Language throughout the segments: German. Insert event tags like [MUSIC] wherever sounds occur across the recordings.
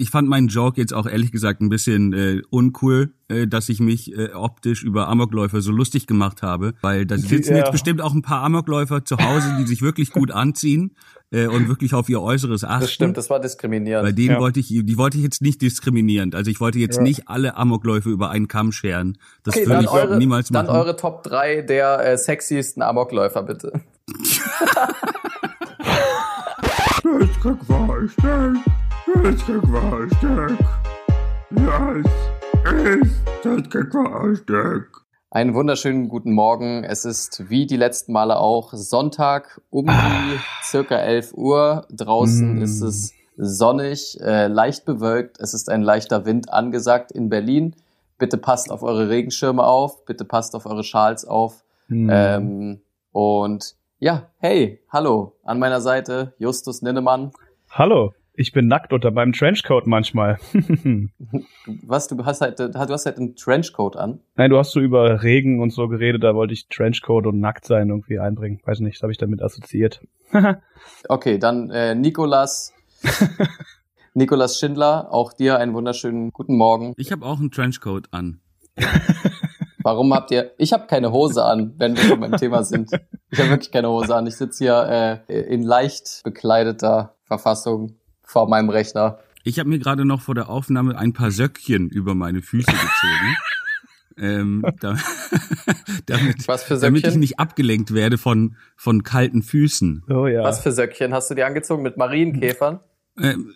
ich fand meinen Joke jetzt auch ehrlich gesagt ein bisschen äh, uncool, äh, dass ich mich äh, optisch über Amokläufer so lustig gemacht habe, weil da sitzen Ja. jetzt bestimmt auch ein paar Amokläufer zu Hause, die sich wirklich gut anziehen äh, und wirklich auf ihr Äußeres achten. Das stimmt, das war diskriminierend. Bei denen Ja. wollte ich, die wollte ich jetzt nicht diskriminierend. Also ich wollte jetzt Ja. nicht alle Amokläufe über einen Kamm scheren. Das Okay, würde dann ich eure, niemals dann machen. eure Top 3 der äh, sexiesten Amokläufer, bitte. Ich krieg Frühstück. Ich krieg Frühstück. Yes, ist das Frühstück. Einen wunderschönen guten Morgen. Es ist wie die letzten Male auch Sonntag um die circa 11 Uhr. Draußen Mm. ist es sonnig, äh, leicht bewölkt. Es ist ein leichter Wind angesagt in Berlin. Bitte passt auf eure Regenschirme auf. Bitte passt auf eure Schals auf. Hm. Ähm, und ja, hey, hallo. An meiner Seite Justus Ninnemann. Hallo, ich bin nackt unter meinem Trenchcoat manchmal. [LAUGHS] Was, du hast halt, du hast halt einen Trenchcoat an. Nein, du hast so über Regen und so geredet, da wollte ich Trenchcoat und nackt sein irgendwie einbringen. Weiß nicht, das habe ich damit assoziiert. [LAUGHS] Okay, dann äh, Nikolas. [LAUGHS] Nikolas Schindler, auch dir einen wunderschönen guten Morgen. Ich habe auch einen Trenchcoat an. Warum habt ihr? Ich habe keine Hose an, wenn wir schon beim Thema sind. Ich habe wirklich keine Hose an. Ich sitze hier äh, in leicht bekleideter Verfassung vor meinem Rechner. Ich habe mir gerade noch vor der Aufnahme ein paar Söckchen über meine Füße gezogen. [LAUGHS] ähm, da, [LAUGHS] damit, Was für damit ich nicht abgelenkt werde von, von kalten Füßen. Oh ja. Was für Söckchen hast du dir angezogen mit Marienkäfern? Ähm,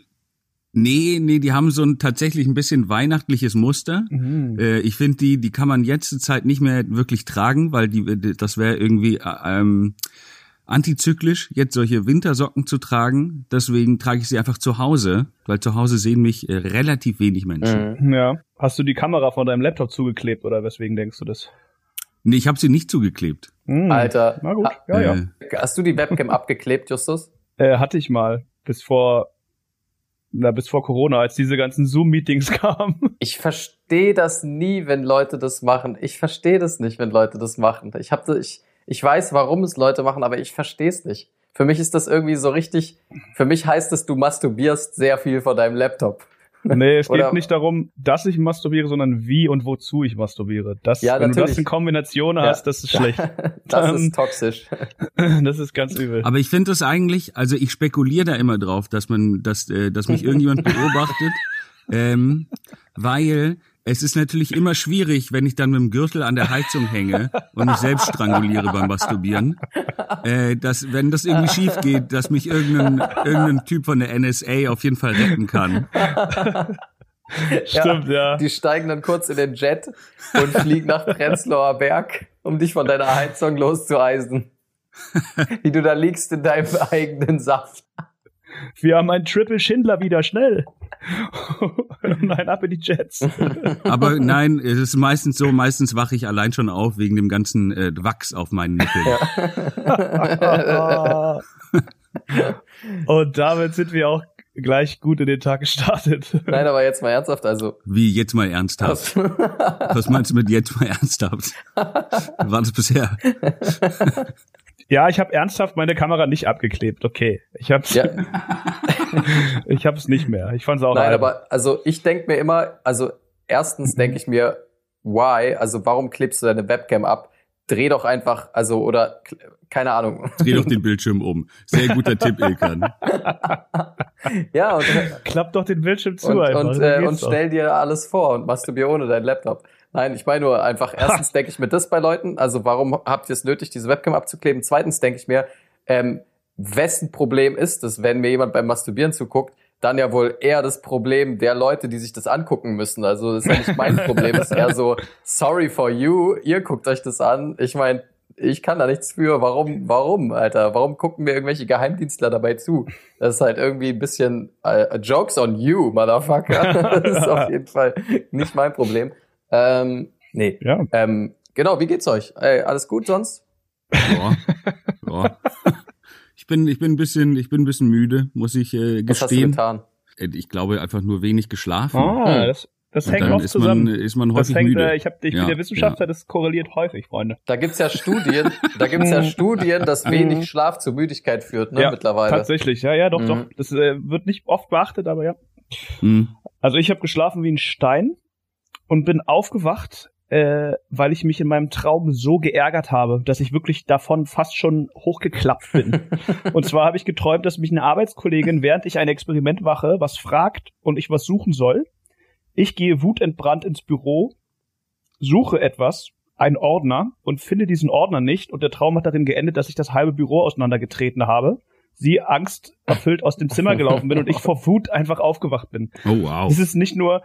nee, nee, die haben so ein tatsächlich ein bisschen weihnachtliches Muster. Mhm. Äh, ich finde, die, die kann man jetzt zur Zeit nicht mehr wirklich tragen, weil die, die- das wäre irgendwie äh, ähm, antizyklisch, jetzt solche Wintersocken zu tragen. Deswegen trage ich sie einfach zu Hause, weil zu Hause sehen mich äh, relativ wenig Menschen. Mhm. Ja. Hast du die Kamera von deinem Laptop zugeklebt oder weswegen denkst du das? Nee, ich habe sie nicht zugeklebt. Hm. Alter, Na gut, ha- ja, ja. Äh, hast du die Webcam abgeklebt, Justus? Äh, hatte ich mal bis vor na, bis vor Corona, als diese ganzen Zoom-Meetings [LAUGHS] kamen. Ich verstehe das nie, wenn Leute das machen. Ich verstehe das nicht, wenn Leute das machen. Ich hab, das- ich, ich weiß, warum es Leute machen, aber ich verstehe es nicht. Für mich ist das irgendwie so richtig, für mich heißt es, du masturbierst sehr viel vor deinem Laptop. [LAUGHS] Nee, es Oder- geht nicht darum, dass ich masturbiere, sondern wie und wozu ich masturbiere. Das, Ja, wenn du das natürlich. in Kombination Ja. hast, das ist schlecht. [LAUGHS] Das Ähm, ist toxisch. [LAUGHS] Das ist ganz übel. aber ich finde das eigentlich, also ich spekuliere da immer drauf, dass man, dass, äh, dass mich irgendjemand beobachtet, ähm, weil es ist natürlich immer schwierig, wenn ich dann mit dem Gürtel an der Heizung hänge und mich selbst stranguliere beim Masturbieren, äh, dass wenn das irgendwie schief geht, dass mich irgendein, irgendein Typ von der NSA auf jeden Fall retten kann. Stimmt, ja. Die steigen dann kurz in den Jet und fliegen nach Prenzlauer Berg, um dich von deiner Heizung loszueisen. Wie du da liegst in deinem eigenen Saft. Wir haben einen Triple Schindler wieder schnell. [LAUGHS] Nein, ab in die Jets. [LAUGHS] Aber nein, es ist meistens so, meistens wache ich allein schon auf wegen dem ganzen äh, Wachs auf meinen Nippeln. [LAUGHS] Und damit sind wir auch gleich gut in den Tag gestartet. Nein, aber jetzt mal ernsthaft, also. Wie jetzt mal ernsthaft. Was meinst du mit jetzt mal ernsthaft? War das bisher? Ja, ich habe ernsthaft meine Kamera nicht abgeklebt. Okay, ich hab's, Ja. [LAUGHS] ich hab's nicht mehr. Ich fand's auch Nein, albern. aber also ich denke mir immer, also erstens denke ich mir, why? Also warum klebst du deine Webcam ab? Dreh doch einfach, also oder keine Ahnung. Dreh doch [LAUGHS] den Bildschirm um. Sehr guter Tipp, Ilkan. [LAUGHS] ja, und, Klapp doch den Bildschirm zu und, einfach. und, äh, und stell dir alles vor und masturbier ohne deinen Laptop. Nein, ich meine nur einfach, [LAUGHS] erstens denke ich mir das bei Leuten, also warum habt ihr es nötig, diese Webcam abzukleben? Zweitens denke ich mir, ähm, wessen Problem ist es, wenn mir jemand beim Masturbieren zuguckt, dann ja wohl eher das Problem der Leute, die sich das angucken müssen. Also das ist ja nicht mein [LAUGHS] Problem, es ist eher so, sorry for you, ihr guckt euch das an. Ich meine, ich kann da nichts für. Warum, warum, Alter? Warum gucken mir irgendwelche Geheimdienstler dabei zu? Das ist halt irgendwie ein bisschen äh, Jokes on you, Motherfucker. [LAUGHS] das ist auf jeden Fall nicht mein Problem. Ähm, nee. Ja, Ähm, genau, wie geht's euch? Ey, alles gut sonst? Ja. Ja. [LAUGHS] Ich bin, ich bin ein bisschen, ich bin ein bisschen müde, muss ich äh, Was hast du gestehen. getan? Äh, Ich glaube einfach nur wenig geschlafen. ah, das, das hängt oft ist zusammen. man, ist man das häufig hängt, müde. äh, ich, hab, ich Ja, bin der Wissenschaftler, das korreliert häufig, Freunde. Da gibt's ja Studien, da gibt's ja [LAUGHS] Studien, dass Mhm. wenig Schlaf zu Müdigkeit führt, ne, ja, mittlerweile. Tatsächlich, ja, ja, doch, Mhm. doch. Das äh, wird nicht oft beachtet, aber ja. Hm. Also ich habe geschlafen wie ein Stein und bin aufgewacht, äh, weil ich mich in meinem Traum so geärgert habe, dass ich wirklich davon fast schon hochgeklappt bin. [LAUGHS] und zwar habe ich geträumt, dass mich eine Arbeitskollegin, während ich ein Experiment mache, was fragt und ich was suchen soll. Ich gehe wutentbrannt ins Büro, suche etwas, einen Ordner und finde diesen Ordner nicht und der Traum hat darin geendet, dass ich das halbe Büro auseinandergetreten habe. Sie Angst erfüllt aus dem Zimmer gelaufen bin und ich vor Wut einfach aufgewacht bin. Oh wow. Das ist nicht nur,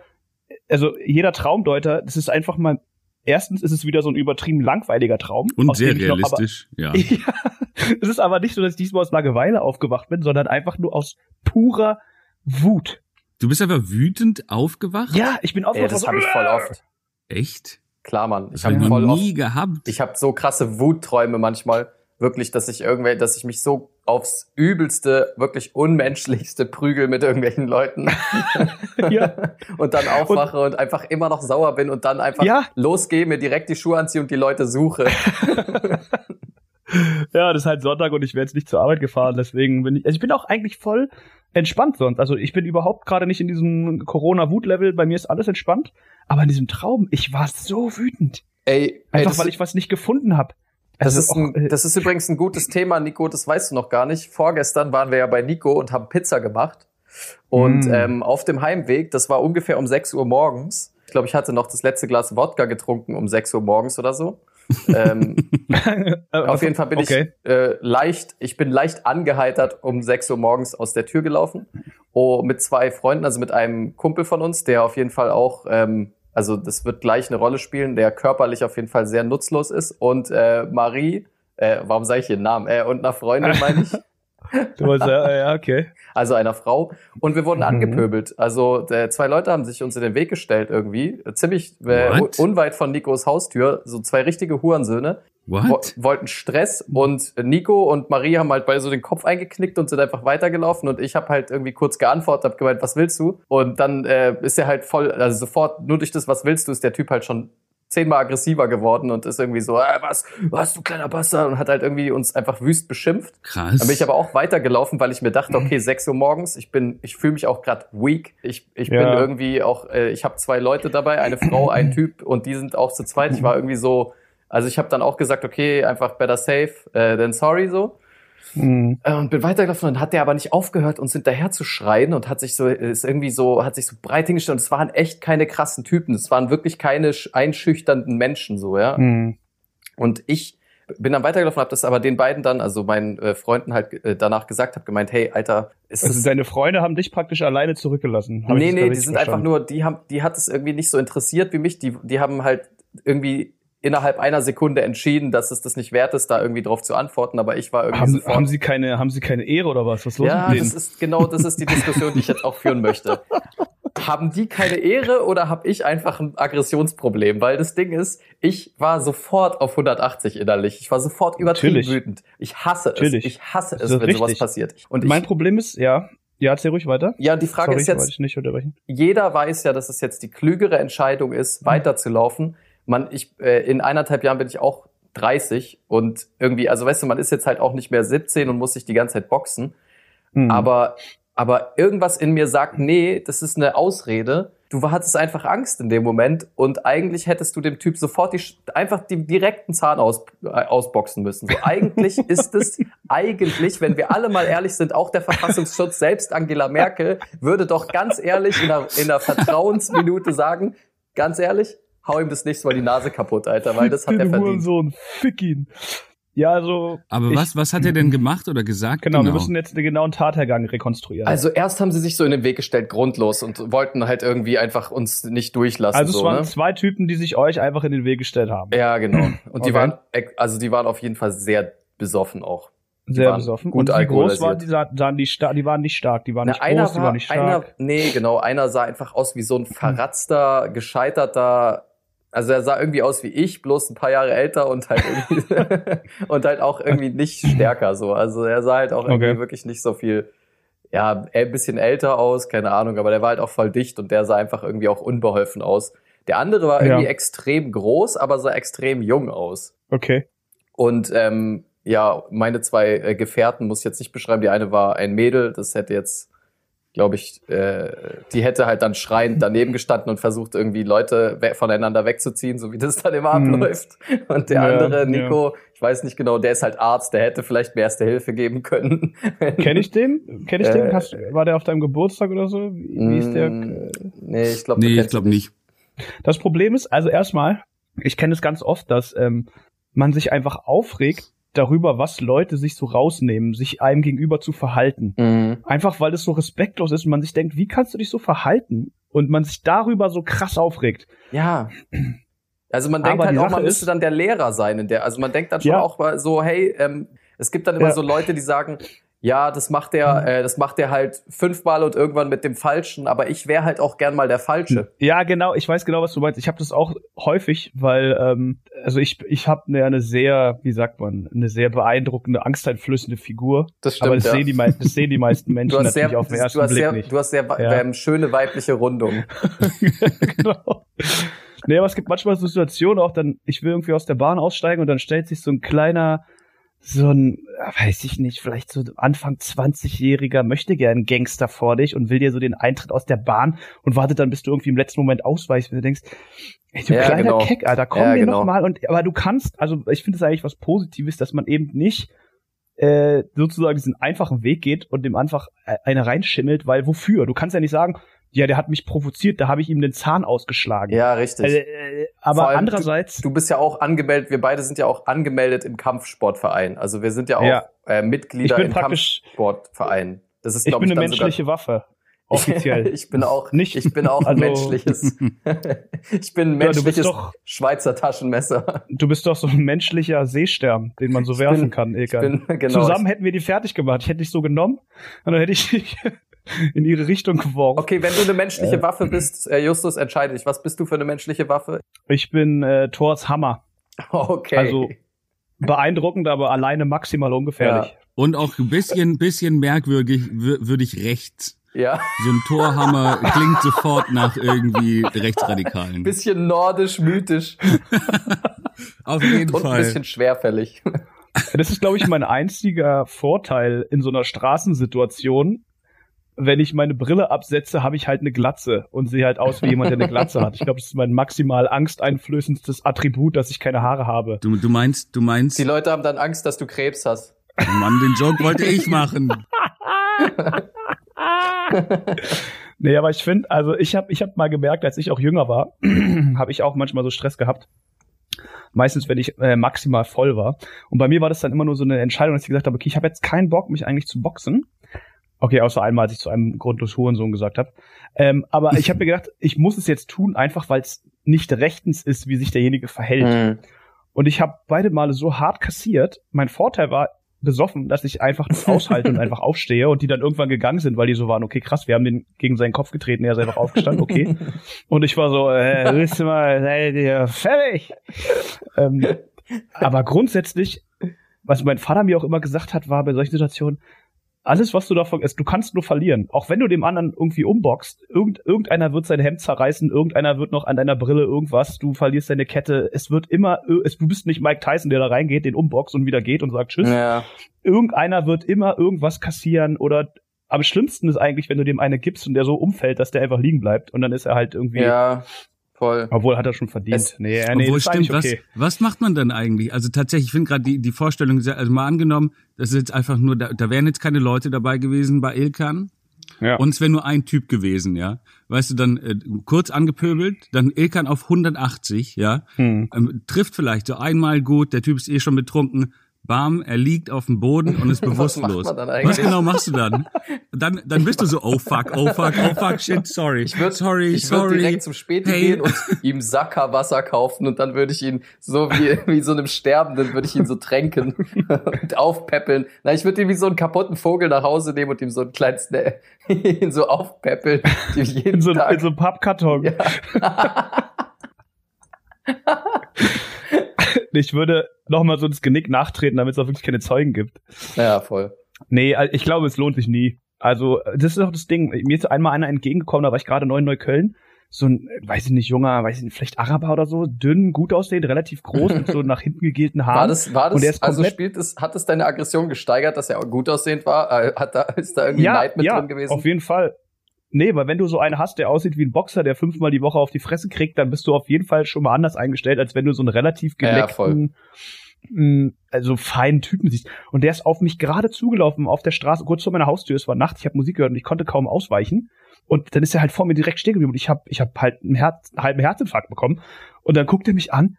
also jeder Traumdeuter, das ist einfach mal, erstens ist es wieder so ein übertrieben langweiliger Traum. Und sehr realistisch, [LAUGHS] ja. Aber, ja, es ist aber nicht so, dass ich diesmal aus Langeweile aufgewacht bin, sondern einfach nur aus purer Wut. Du bist einfach wütend aufgewacht? Ja, ich bin Ey, aufgewacht. das habe ich voll oft. Echt? Klar, Mann. Ich habe voll noch oft. nie gehabt. Ich habe so krasse Wutträume manchmal. Wirklich, dass ich irgendwel, dass ich mich so aufs übelste, wirklich unmenschlichste prügel mit irgendwelchen Leuten [LAUGHS] Ja. und dann aufwache und, einfach immer noch sauer bin und dann einfach Ja. losgehe, mir direkt die Schuhe anziehe und die Leute suche. [LAUGHS] Ja, das ist halt Sonntag und ich wäre jetzt nicht zur Arbeit gefahren, deswegen bin ich, also ich bin auch eigentlich voll entspannt sonst. Also ich bin überhaupt gerade nicht in diesem Corona-Wut-Level, bei mir ist alles entspannt, aber in diesem Traum, ich war so wütend. Ey, ey Einfach das, weil ich was nicht gefunden habe. Das, Also ist ein, äh, das ist übrigens ein gutes [LAUGHS] Thema, Nico, das weißt du noch gar nicht. Vorgestern waren wir ja bei Nico und haben Pizza gemacht. Und Mm. ähm, auf dem Heimweg, das war ungefähr um 6 Uhr morgens. Ich glaube, ich hatte noch das letzte Glas Wodka getrunken um 6 Uhr morgens oder so. ähm, [LAUGHS] Auf jeden Fall bin okay. ich äh, leicht, ich bin leicht angeheitert um 6 Uhr morgens aus der Tür gelaufen. Oh, mit zwei Freunden, also mit einem Kumpel von uns, der auf jeden Fall auch, ähm, also das wird gleich eine Rolle spielen, der körperlich auf jeden Fall sehr nutzlos ist. Und äh, Marie, äh, warum sage ich ihren Namen? Äh, und einer Freundin, meine ich. [LAUGHS] Du wolltest, ja, ja, okay. Also einer Frau. Und wir wurden Mhm. angepöbelt. Also äh, zwei Leute haben sich uns in den Weg gestellt irgendwie. Ziemlich äh, unweit von Nikos Haustür. So zwei richtige Hurensöhne. What? wollten Stress und Nico und Marie haben halt beide so den Kopf eingeknickt und sind einfach weitergelaufen und ich habe halt irgendwie kurz geantwortet, habe gemeint, was willst du? Und dann äh, ist er halt voll, also sofort nur durch das, was willst du, ist der Typ halt schon zehnmal aggressiver geworden und ist irgendwie so, äh, was, was du kleiner Bastard und hat halt irgendwie uns einfach wüst beschimpft. Krass. Dann bin ich aber auch weitergelaufen, weil ich mir dachte, okay, [LAUGHS] 6 Uhr morgens, ich bin, ich fühle mich auch gerade weak. Ich, ich bin Ja. irgendwie auch, äh, ich habe zwei Leute dabei, eine Frau, ein [LAUGHS] Typ und die sind auch zu zweit. Ich war irgendwie so, also ich habe dann auch gesagt, okay, einfach better safe äh, than sorry so. Hm. Äh, Und bin weitergelaufen und dann hat der aber nicht aufgehört, uns hinterher zu schreien und hat sich so, ist irgendwie so, hat sich so breit hingestellt und es waren echt keine krassen Typen. Es waren wirklich keine sch- einschüchternden Menschen so, ja. Hm. Und ich bin dann weitergelaufen, habe das aber den beiden dann, also meinen äh, Freunden halt äh, danach gesagt, habe gemeint, hey, Alter, ist Also das deine Freunde haben dich praktisch alleine zurückgelassen. Hab Nee, nee, die sind einfach verstanden? nur, die haben, die hat es irgendwie nicht so interessiert wie mich. Die, die haben halt irgendwie innerhalb einer Sekunde entschieden, dass es das nicht wert ist, da irgendwie drauf zu antworten. Aber ich war irgendwie Haben, sofort. haben sie keine, haben sie keine Ehre oder was? Was los ja, mit das denen? ist genau, das ist die Diskussion, die ich jetzt auch führen möchte. [LAUGHS] Haben die keine Ehre oder habe ich einfach ein Aggressionsproblem? Weil das Ding ist, ich war sofort auf 180 innerlich. Ich war sofort übertrieben Natürlich. wütend. Ich hasse es. Natürlich. Ich hasse Das es, wenn sowas richtig. passiert. Und mein ich, Problem ist, ja, ja, erzähl ruhig weiter. ja, die Frage Sorry, ist jetzt, jeder weiß ja, dass es jetzt die klügere Entscheidung ist, weiterzulaufen. Man, ich, äh, in eineinhalb Jahren bin ich auch 30 und irgendwie, also weißt du, man ist jetzt halt auch nicht mehr 17 und muss sich die ganze Zeit boxen. Hm. Aber, aber irgendwas in mir sagt, nee, das ist eine Ausrede. Du hattest einfach Angst in dem Moment und eigentlich hättest du dem Typ sofort die, einfach die direkten Zahn aus, äh, ausboxen müssen. So eigentlich [LAUGHS] ist es, eigentlich, wenn wir alle mal ehrlich sind, auch der Verfassungsschutz, selbst Angela Merkel, würde doch ganz ehrlich in einer, in einer Vertrauensminute sagen, ganz ehrlich, hau ihm das nächste Mal die Nase kaputt, Alter, weil das hat er verdient. Hurensohn, fick ihn. Ja, also, Aber ich- was, was hat er denn gemacht oder gesagt? genau, wir müssen jetzt den genauen Tathergang rekonstruieren. Also erst haben sie sich so in den Weg gestellt, grundlos, und wollten halt irgendwie einfach uns nicht durchlassen. Also es so, waren ne? zwei Typen, die sich euch einfach in den Weg gestellt haben. Ja, genau. Und die Okay. waren, ex- also die waren auf jeden Fall sehr besoffen auch. Sehr waren besoffen. gut Und wie groß waren die? Sahen, die, sta- die waren nicht stark, die waren Na, nicht einer groß, die war, waren nicht einer, stark. nee, genau, einer sah einfach aus wie so ein [CLEARS THROAT] verratzter, gescheiterter, also er sah irgendwie aus wie ich, bloß ein paar Jahre älter und halt irgendwie, [LAUGHS] und halt auch irgendwie nicht stärker so. Also er sah halt auch irgendwie Okay. wirklich nicht so viel, ja, ein bisschen älter aus, keine Ahnung, aber der war halt auch voll dicht und der sah einfach irgendwie auch unbeholfen aus. Der andere war irgendwie Ja. extrem groß, aber sah extrem jung aus. Okay. Und ähm, ja, meine zwei äh, Gefährten muss ich jetzt nicht beschreiben. Die eine war ein Mädel, das hätte jetzt glaube ich, äh, die hätte halt dann schreiend daneben gestanden und versucht, irgendwie Leute we voneinander wegzuziehen, so wie das dann immer Hm. abläuft. Und der Ja, andere, ja. Nico, ich weiß nicht genau, der ist halt Arzt, der hätte vielleicht mehr Erste Hilfe geben können. [LAUGHS] Kenn ich den? Kenn ich den? Äh, Hast, war der auf deinem Geburtstag oder so? Wie, wie ist der? Nee, ich glaube, Nee, ich glaube nicht. Das Problem ist, also erstmal, ich kenne es ganz oft, dass ähm, man sich einfach aufregt darüber, was Leute sich so rausnehmen, sich einem gegenüber zu verhalten. Mhm. Einfach weil es so respektlos ist und man sich denkt, wie kannst du dich so verhalten? Und man sich darüber so krass aufregt. Ja. Also man denkt Aber halt auch, Sache man müsste dann der Lehrer sein in der. Also man denkt dann schon Ja. auch mal so, hey, ähm, es gibt dann immer Ja. so Leute, die sagen, ja, das macht der, äh, das macht der halt fünfmal und irgendwann mit dem Falschen, aber ich wäre halt auch gern mal der Falsche. Ja, genau, ich weiß genau, was du meinst. Ich habe das auch häufig, weil, ähm, also ich, ich habe eine, eine sehr, wie sagt man, eine sehr beeindruckende, angsteinflößende Figur. Das stimmt. Aber das, ja. sehen die, das sehen die meisten [LAUGHS] Menschen du hast natürlich sehr, auf den du ersten hast Blick sehr, nicht. du hast sehr Ja. ähm, schöne weibliche Rundung. [LAUGHS] genau. Nee, aber es gibt manchmal so Situationen auch, dann, ich will irgendwie aus der Bahn aussteigen und dann stellt sich so ein kleiner, so ein, weiß ich nicht, vielleicht so Anfang 20-jähriger möchte gern Gangster vor dich und will dir so den Eintritt aus der Bahn und wartet dann, bis du irgendwie im letzten Moment ausweichst, wenn du denkst, ey, du Ja, kleiner genau. Keck, Alter, komm Ja, mir genau. noch mal und, aber du kannst, also ich finde es eigentlich was Positives, dass man eben nicht äh, sozusagen diesen einfachen Weg geht und dem einfach äh, eine reinschimmelt, weil wofür? Du kannst ja nicht sagen, ja, der hat mich provoziert, da habe ich ihm den Zahn ausgeschlagen. Ja, richtig. Äh, äh, aber allem, andererseits, Du bist ja auch angemeldet, wir beide sind ja auch angemeldet im Kampfsportverein. Also wir sind ja auch Ja. äh, Mitglieder im Kampfsportverein. Das ist, ich bin ich, eine menschliche Waffe. [LAUGHS] Offiziell. ich bin auch Nicht- ich bin auch ein [LAUGHS] also- menschliches. [LAUGHS] ich bin ein Ja, du bist menschliches doch- Schweizer Taschenmesser. du bist doch so ein menschlicher Seestern, den man so Ich werfen bin- kann, Ilkan. bin genau. Zusammen hätten wir die fertig gemacht. Ich hätte dich so genommen und dann hätte ich dich in ihre Richtung geworfen. Okay, wenn du eine menschliche Waffe bist, äh, Justus, entscheide dich. Was bist du für eine menschliche Waffe? Ich bin äh, Thors Hammer. Okay. Also beeindruckend, aber alleine maximal ungefährlich. Und auch ein bisschen, bisschen merkwürdig wür- würdig rechts. ja, So ein Torhammer klingt sofort nach irgendwie Rechtsradikalen. bisschen nordisch, mythisch [LAUGHS] Auf jeden und ein Fall. bisschen schwerfällig. Das ist, glaube ich, mein einziger Vorteil in so einer Straßensituation. Wenn ich meine Brille absetze, habe ich halt eine Glatze und sehe halt aus wie jemand, der eine Glatze hat. Ich glaube, das ist mein maximal angsteinflößendstes Attribut, dass ich keine Haare habe. Du, du meinst, du meinst, Die Leute haben dann Angst, dass du Krebs hast. oh Mann, den Joke wollte ich machen. [LAUGHS] Nee, aber ich finde, also ich habe ich hab mal gemerkt, als ich auch jünger war, [CLEARS THROAT] habe ich auch manchmal so Stress gehabt. Meistens, wenn ich äh, maximal voll war. Und bei mir war das dann immer nur so eine Entscheidung, dass ich gesagt habe, okay, ich habe jetzt keinen Bock, mich eigentlich zu boxen. Okay, außer einmal, als ich zu einem grundlos Hurensohn gesagt habe. Ähm, aber ich habe mir gedacht, ich muss es jetzt tun, einfach weil es nicht rechtens ist, wie sich derjenige verhält. Mhm. Und ich habe beide Male so hart kassiert. Mein Vorteil war besoffen, dass ich einfach das [LAUGHS] aushalte und einfach aufstehe und die dann irgendwann gegangen sind, weil die so waren, okay, krass, wir haben den gegen seinen Kopf getreten, er ist einfach aufgestanden, okay. [LAUGHS] Und ich war so, äh, [LAUGHS] willst du mal, seid ihr fertig? Ähm, aber grundsätzlich, was mein Vater mir auch immer gesagt hat, war bei solchen Situationen, alles, was du davon ist, du kannst nur verlieren. Auch wenn du dem anderen irgendwie umboxst, irgend, irgendeiner wird sein Hemd zerreißen, irgendeiner wird noch an deiner Brille irgendwas, du verlierst deine Kette. Es wird immer, es, du bist nicht Mike Tyson, der da reingeht, den umboxt und wieder geht und sagt Tschüss. Ja. Irgendeiner wird immer irgendwas kassieren oder am schlimmsten ist eigentlich, wenn du dem eine gibst und der so umfällt, dass der einfach liegen bleibt und dann ist er halt irgendwie, ja, voll. obwohl hat er schon verdient. Es- nee, äh, nee, Obwohl, stimmt, okay. was, was macht man dann eigentlich? Also tatsächlich, ich finde gerade die, die Vorstellung, sehr, also mal angenommen, das ist jetzt einfach nur, da, da wären jetzt keine Leute dabei gewesen bei Ilkan. Ja. Und es wäre nur ein Typ gewesen, ja. Weißt du, dann äh, kurz angepöbelt, dann Ilkan auf 180, ja. Hm. Ähm, trifft vielleicht so einmal gut, der Typ ist eh schon betrunken. Bam, er liegt auf dem Boden und ist [LAUGHS] Was bewusstlos. macht man dann eigentlich? Was genau machst du dann? Dann, dann bist du so, oh fuck, oh fuck, oh fuck, shit, sorry. Ich würde sorry, ich würd sorry. direkt zum Späti Hey. gehen und ihm Sackerwasser kaufen und dann würde ich ihn so wie, wie so einem Sterbenden würde ich ihn so tränken und aufpäppeln. Nein, ich würde ihn wie so einen kaputten Vogel nach Hause nehmen und ihm so einen kleinen Sna [LAUGHS] ihn so aufpäppeln. Jeden In so, Tag. in so einem Pappkarton. [LAUGHS] ich würde noch mal so ins Genick nachtreten, damit es auch wirklich keine Zeugen gibt. ja, voll. Nee, ich glaube, es lohnt sich nie. Also, das ist auch das Ding. Mir ist einmal einer entgegengekommen, da war ich gerade neu in Neukölln. so ein, weiß ich nicht, junger, weiß ich nicht, vielleicht Araber oder so, dünn, gut aussehend, relativ groß, mit so [LAUGHS] nach hinten gegelten Haaren. War das, war Und der das, ist also spielt es, hat es deine Aggression gesteigert, dass er auch gut aussehend war? Äh, Hat da, ist da irgendwie Neid mit drin gewesen? Auf jeden Fall. Nee, weil wenn du so einen hast, der aussieht wie ein Boxer, der fünfmal die Woche auf die Fresse kriegt, dann bist du auf jeden Fall schon mal anders eingestellt, als wenn du so einen relativ Ja, geleckten, mh, also feinen Typen siehst. Und der ist auf mich gerade zugelaufen auf der Straße, kurz vor meiner Haustür. Es war Nacht, ich habe Musik gehört und ich konnte kaum ausweichen. Und dann ist er halt vor mir direkt stehen geblieben und ich habe ich hab halt einen, Herz, einen halben Herzinfarkt bekommen. Und dann guckt er mich an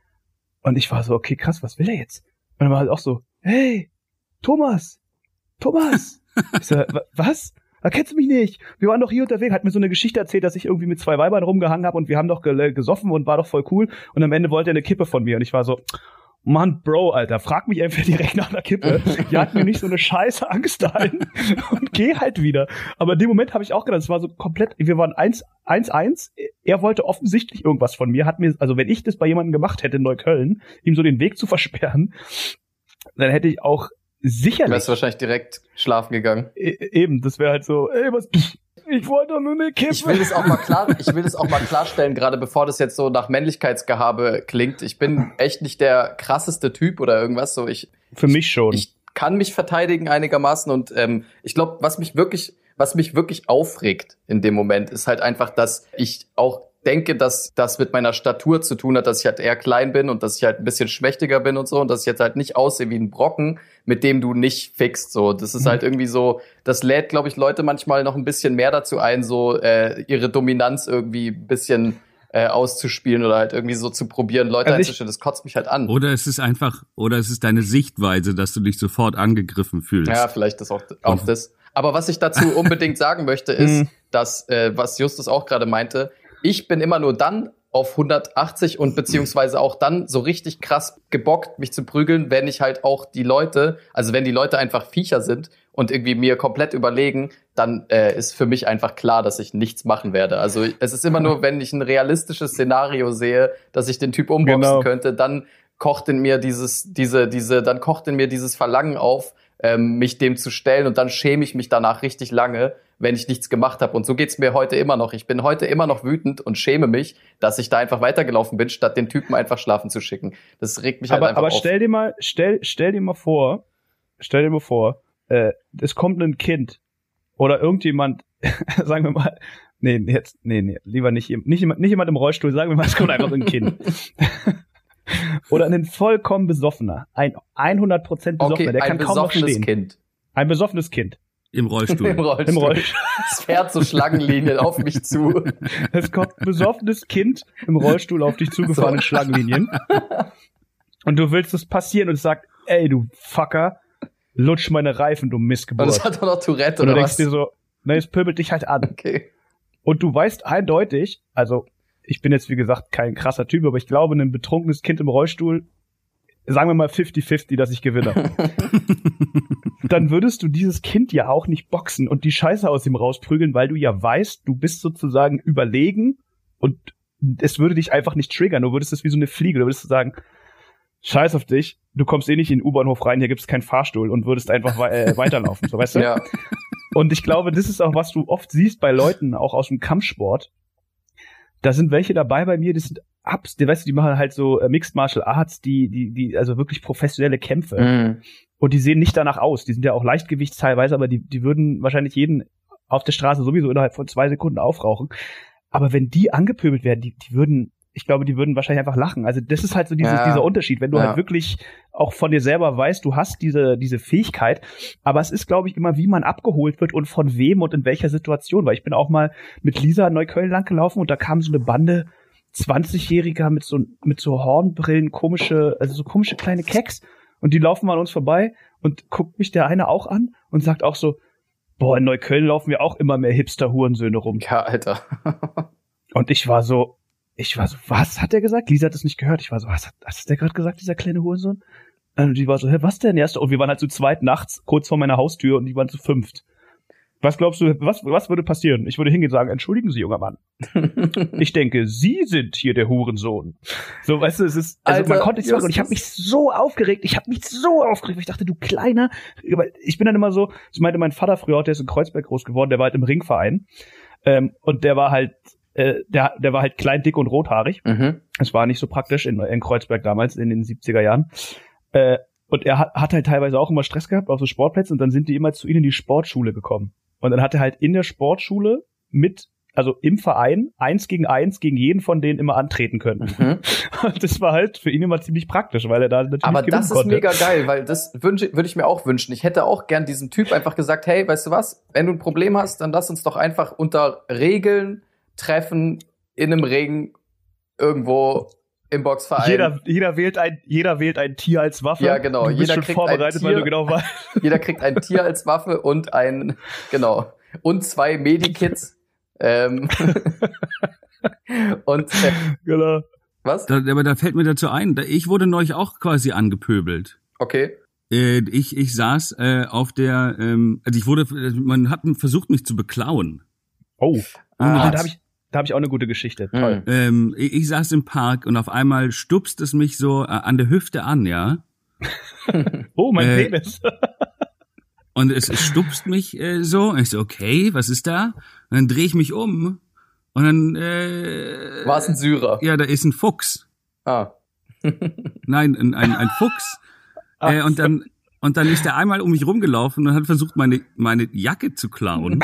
und ich war so, okay, krass, was will er jetzt? Und dann war halt auch so, hey, Thomas, Thomas. ich so, "Wa- was? Erkennst du mich nicht? Wir waren doch hier unterwegs. Hat mir so eine Geschichte erzählt, dass ich irgendwie mit zwei Weibern rumgehangen habe und wir haben doch ge gesoffen und war doch voll cool. Und am Ende wollte er eine Kippe von mir. Und ich war so, Mann, Bro, Alter, frag mich einfach direkt nach einer Kippe. Jag mir nicht so eine scheiße Angst ein [LAUGHS] und geh halt wieder. Aber in dem Moment habe ich auch gedacht, es war so komplett, wir waren 1 1-1. Er wollte offensichtlich irgendwas von mir, hat mir, also wenn ich das bei jemandem gemacht hätte in Neukölln, ihm so den Weg zu versperren, dann hätte ich auch Du sicherlich wärst wahrscheinlich direkt schlafen gegangen. E- eben, das wäre halt so, ey, was, ich wollte doch nur eine Kippe. Ich will das auch mal klar, [LAUGHS] ich will das auch mal klarstellen, gerade bevor das jetzt so nach Männlichkeitsgehabe klingt. Ich bin echt nicht der krasseste Typ oder irgendwas. So, ich, Für mich schon. ich kann mich verteidigen einigermaßen und ähm, ich glaube, was mich wirklich, was mich wirklich aufregt in dem Moment, ist halt einfach, dass ich auch denke, dass das mit meiner Statur zu tun hat, dass ich halt eher klein bin und dass ich halt ein bisschen schmächtiger bin und so und dass ich jetzt halt nicht aussehe wie ein Brocken, mit dem du nicht fixt. So, das ist Mhm. halt irgendwie so, das lädt, glaube ich, Leute manchmal noch ein bisschen mehr dazu ein, so äh, ihre Dominanz irgendwie ein bisschen äh, auszuspielen oder halt irgendwie so zu probieren, Leute Also einzustellen. Das kotzt mich halt an. Oder es ist einfach, oder es ist deine Sichtweise, dass du dich sofort angegriffen fühlst. Ja, vielleicht ist auch, auch das. Aber was ich dazu [LAUGHS] unbedingt sagen möchte, ist, Mhm. dass, äh, was Justus auch gerade meinte, ich bin immer nur dann auf 180 und beziehungsweise auch dann so richtig krass gebockt, mich zu prügeln, wenn ich halt auch die Leute, also wenn die Leute einfach Viecher sind und irgendwie mir komplett überlegen, dann äh, ist für mich einfach klar, dass ich nichts machen werde. Also es ist immer nur, wenn ich ein realistisches Szenario sehe, dass ich den Typ umboxen Genau. könnte, dann kocht in mir dieses, diese, diese, dann kocht in mir dieses Verlangen auf, ähm, mich dem zu stellen und dann schäme ich mich danach richtig lange, wenn ich nichts gemacht habe. Und so geht's mir heute immer noch. Ich bin heute immer noch wütend und schäme mich, dass ich da einfach weitergelaufen bin, statt den Typen einfach schlafen zu schicken. Das regt mich halt aber einfach aber auf. stell dir mal, stell, stell dir mal vor, stell dir mal vor, äh, es kommt ein Kind oder irgendjemand, [LAUGHS] sagen wir mal, nee, jetzt, nee, nee, lieber nicht, nicht, jemand- nicht jemand im Rollstuhl, sagen wir mal, es kommt einfach ein Kind. [LAUGHS] oder ein vollkommen besoffener, ein 100% besoffener, okay, der kann kaum noch stehen. Kind. Ein besoffenes Kind Im Rollstuhl. [LAUGHS] Im Rollstuhl. im Rollstuhl. Es fährt so Schlangenlinien auf mich zu. Es kommt ein besoffenes Kind im Rollstuhl auf dich zugefahren So. in Schlangenlinien. Und du willst es passieren und es sagt, ey, du Fucker, lutsch meine Reifen, du Und Missgeburt. es hat auch noch Tourette Und du oder denkst was? dir so, ne, es pöbelt dich halt an. Okay. Und du weißt eindeutig, also ich bin jetzt wie gesagt kein krasser Typ, aber ich glaube, ein betrunkenes Kind im Rollstuhl, sagen wir mal 50-50, dass ich gewinne. [LAUGHS] Dann würdest du dieses Kind ja auch nicht boxen und die Scheiße aus ihm rausprügeln, weil du ja weißt, du bist sozusagen überlegen und es würde dich einfach nicht triggern. Du würdest es wie so eine Fliege, du würdest sagen, Scheiß auf dich, du kommst eh nicht in den U-Bahnhof rein, hier gibt's keinen Fahrstuhl und würdest einfach wei- äh, weiterlaufen, so weißt du? Ja. Und ich glaube, das ist auch, was du oft siehst bei Leuten, auch aus dem Kampfsport. Da sind welche dabei bei mir, die sind Ups, die, weißt du, die machen halt so äh, Mixed Martial Arts, die, die, die, also wirklich professionelle Kämpfe. Mhm. Und die sehen nicht danach aus. Die sind ja auch Leichtgewicht teilweise, aber die, die würden wahrscheinlich jeden auf der Straße sowieso innerhalb von zwei Sekunden aufrauchen. Aber wenn die angepöbelt werden, die, die würden, ich glaube, die würden wahrscheinlich einfach lachen. Also das ist halt so dieses, Ja. dieser Unterschied, wenn du Ja. halt wirklich auch von dir selber weißt, du hast diese, diese Fähigkeit. Aber es ist, glaube ich, immer, wie man abgeholt wird und von wem und in welcher Situation. Weil ich bin auch mal mit Lisa in Neukölln lang gelaufen und da kam so eine Bande 20-Jähriger mit so, mit so Hornbrillen, komische, also so komische kleine Keks. Und die laufen mal an uns vorbei und guckt mich der eine auch an und sagt auch so, boah, in Neukölln laufen ja auch immer mehr Hipster-Hurensöhne rum. Ja, Alter. [LAUGHS] Und ich war so, ich war so, was hat er gesagt? Lisa hat es nicht gehört. Ich war so, was hat, was hat der gerade gesagt, dieser kleine Hurensohn? Und die war so, hä, was denn? Doch- Und wir waren halt zu zweit nachts, kurz vor meiner Haustür und die waren zu fünft. Was glaubst du, was, was würde passieren? Ich würde hingehen und sagen, entschuldigen Sie, junger Mann. [LAUGHS] Ich denke, Sie sind hier der Hurensohn. So, weißt du, es ist, also man Alter, konnte nichts machen und ich habe mich so aufgeregt, ich habe mich so aufgeregt, weil ich dachte, du kleiner, ich bin dann immer so, das meinte mein Vater früher der ist in Kreuzberg groß geworden, der war halt im Ringverein ähm, und der war halt äh, der, der war halt klein, dick und rothaarig. Mhm. Es war nicht so praktisch in, in Kreuzberg damals, in den 70er Jahren. Äh, und er hat, hat halt teilweise auch immer Stress gehabt auf so Sportplätzen und dann sind die immer zu ihm in die Sportschule gekommen. Und dann hat er halt in der Sportschule mit, also im Verein, eins gegen eins gegen jeden von denen immer antreten können. Mhm. [LAUGHS] Und das war halt für ihn immer ziemlich praktisch, weil er da natürlich Aber das ist konnte. mega geil, weil das wünsche würde ich mir auch wünschen. Ich hätte auch gern diesem Typ einfach gesagt, hey, weißt du was? Wenn du ein Problem hast, dann lass uns doch einfach unter Regeln treffen in einem Ring irgendwo im Boxverein. Jeder, jeder wählt ein, jeder wählt ein Tier als Waffe. Ja, genau. Du bist Jeder schon kriegt ein vorbereitet, weil Tier. du genau weißt. [LAUGHS] Jeder kriegt ein Tier als Waffe und ein, genau, und zwei Medikits. Ähm, [LAUGHS] und äh, Genau. was? Da, aber da fällt mir dazu ein, da, ich wurde neulich auch quasi angepöbelt. Okay. Äh, ich, ich saß äh, auf der, ähm, also ich wurde, man hat versucht mich zu beklauen. Oh, Ah, ah, da habe ich, da hab ich auch eine gute Geschichte. Toll. Mhm. Ähm, ich, ich saß im Park und auf einmal stupst es mich so äh, an der Hüfte an, ja. [LAUGHS] Oh, mein Äh, Penis. [LAUGHS] Und es, es stupst mich äh, so. Und ich so, okay, was ist da? Und dann drehe ich mich um und dann äh, War es ein Syrer? ja, da ist ein Fuchs. Ah. [LAUGHS] Nein, ein, ein, ein Fuchs. Äh, und dann und dann ist er einmal um mich rumgelaufen und hat versucht, meine meine Jacke zu klauen.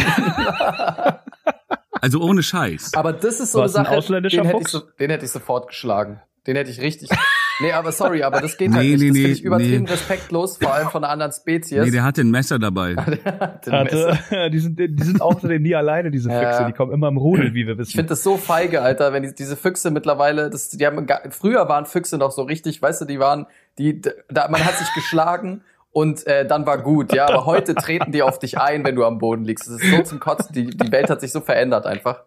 Also ohne Scheiß. Aber das ist so eine ein Sache, ausländischer den hätte, ich so, den hätte ich sofort geschlagen. Den hätte ich richtig. [LAUGHS] nee, aber sorry, aber das geht Nee, halt nicht. nee, das finde ich übertrieben nee. respektlos, vor allem von einer anderen Spezies. Nee, der hatte ein Messer dabei. [LAUGHS] Den Messer. Hatte, [LAUGHS] die sind, die sind außerdem nie alleine, diese Ja. Füchse. Die kommen immer im Rudel, wie wir Ich wissen. finde das so feige, Alter, wenn die, diese Füchse mittlerweile, das, die haben, früher waren Füchse noch so richtig, weißt du, die waren, die, da, man hat sich geschlagen und äh, dann war gut, ja, aber heute treten die auf dich ein, wenn du am Boden liegst. Das ist so zum Kotzen, die, die Welt hat sich so verändert einfach.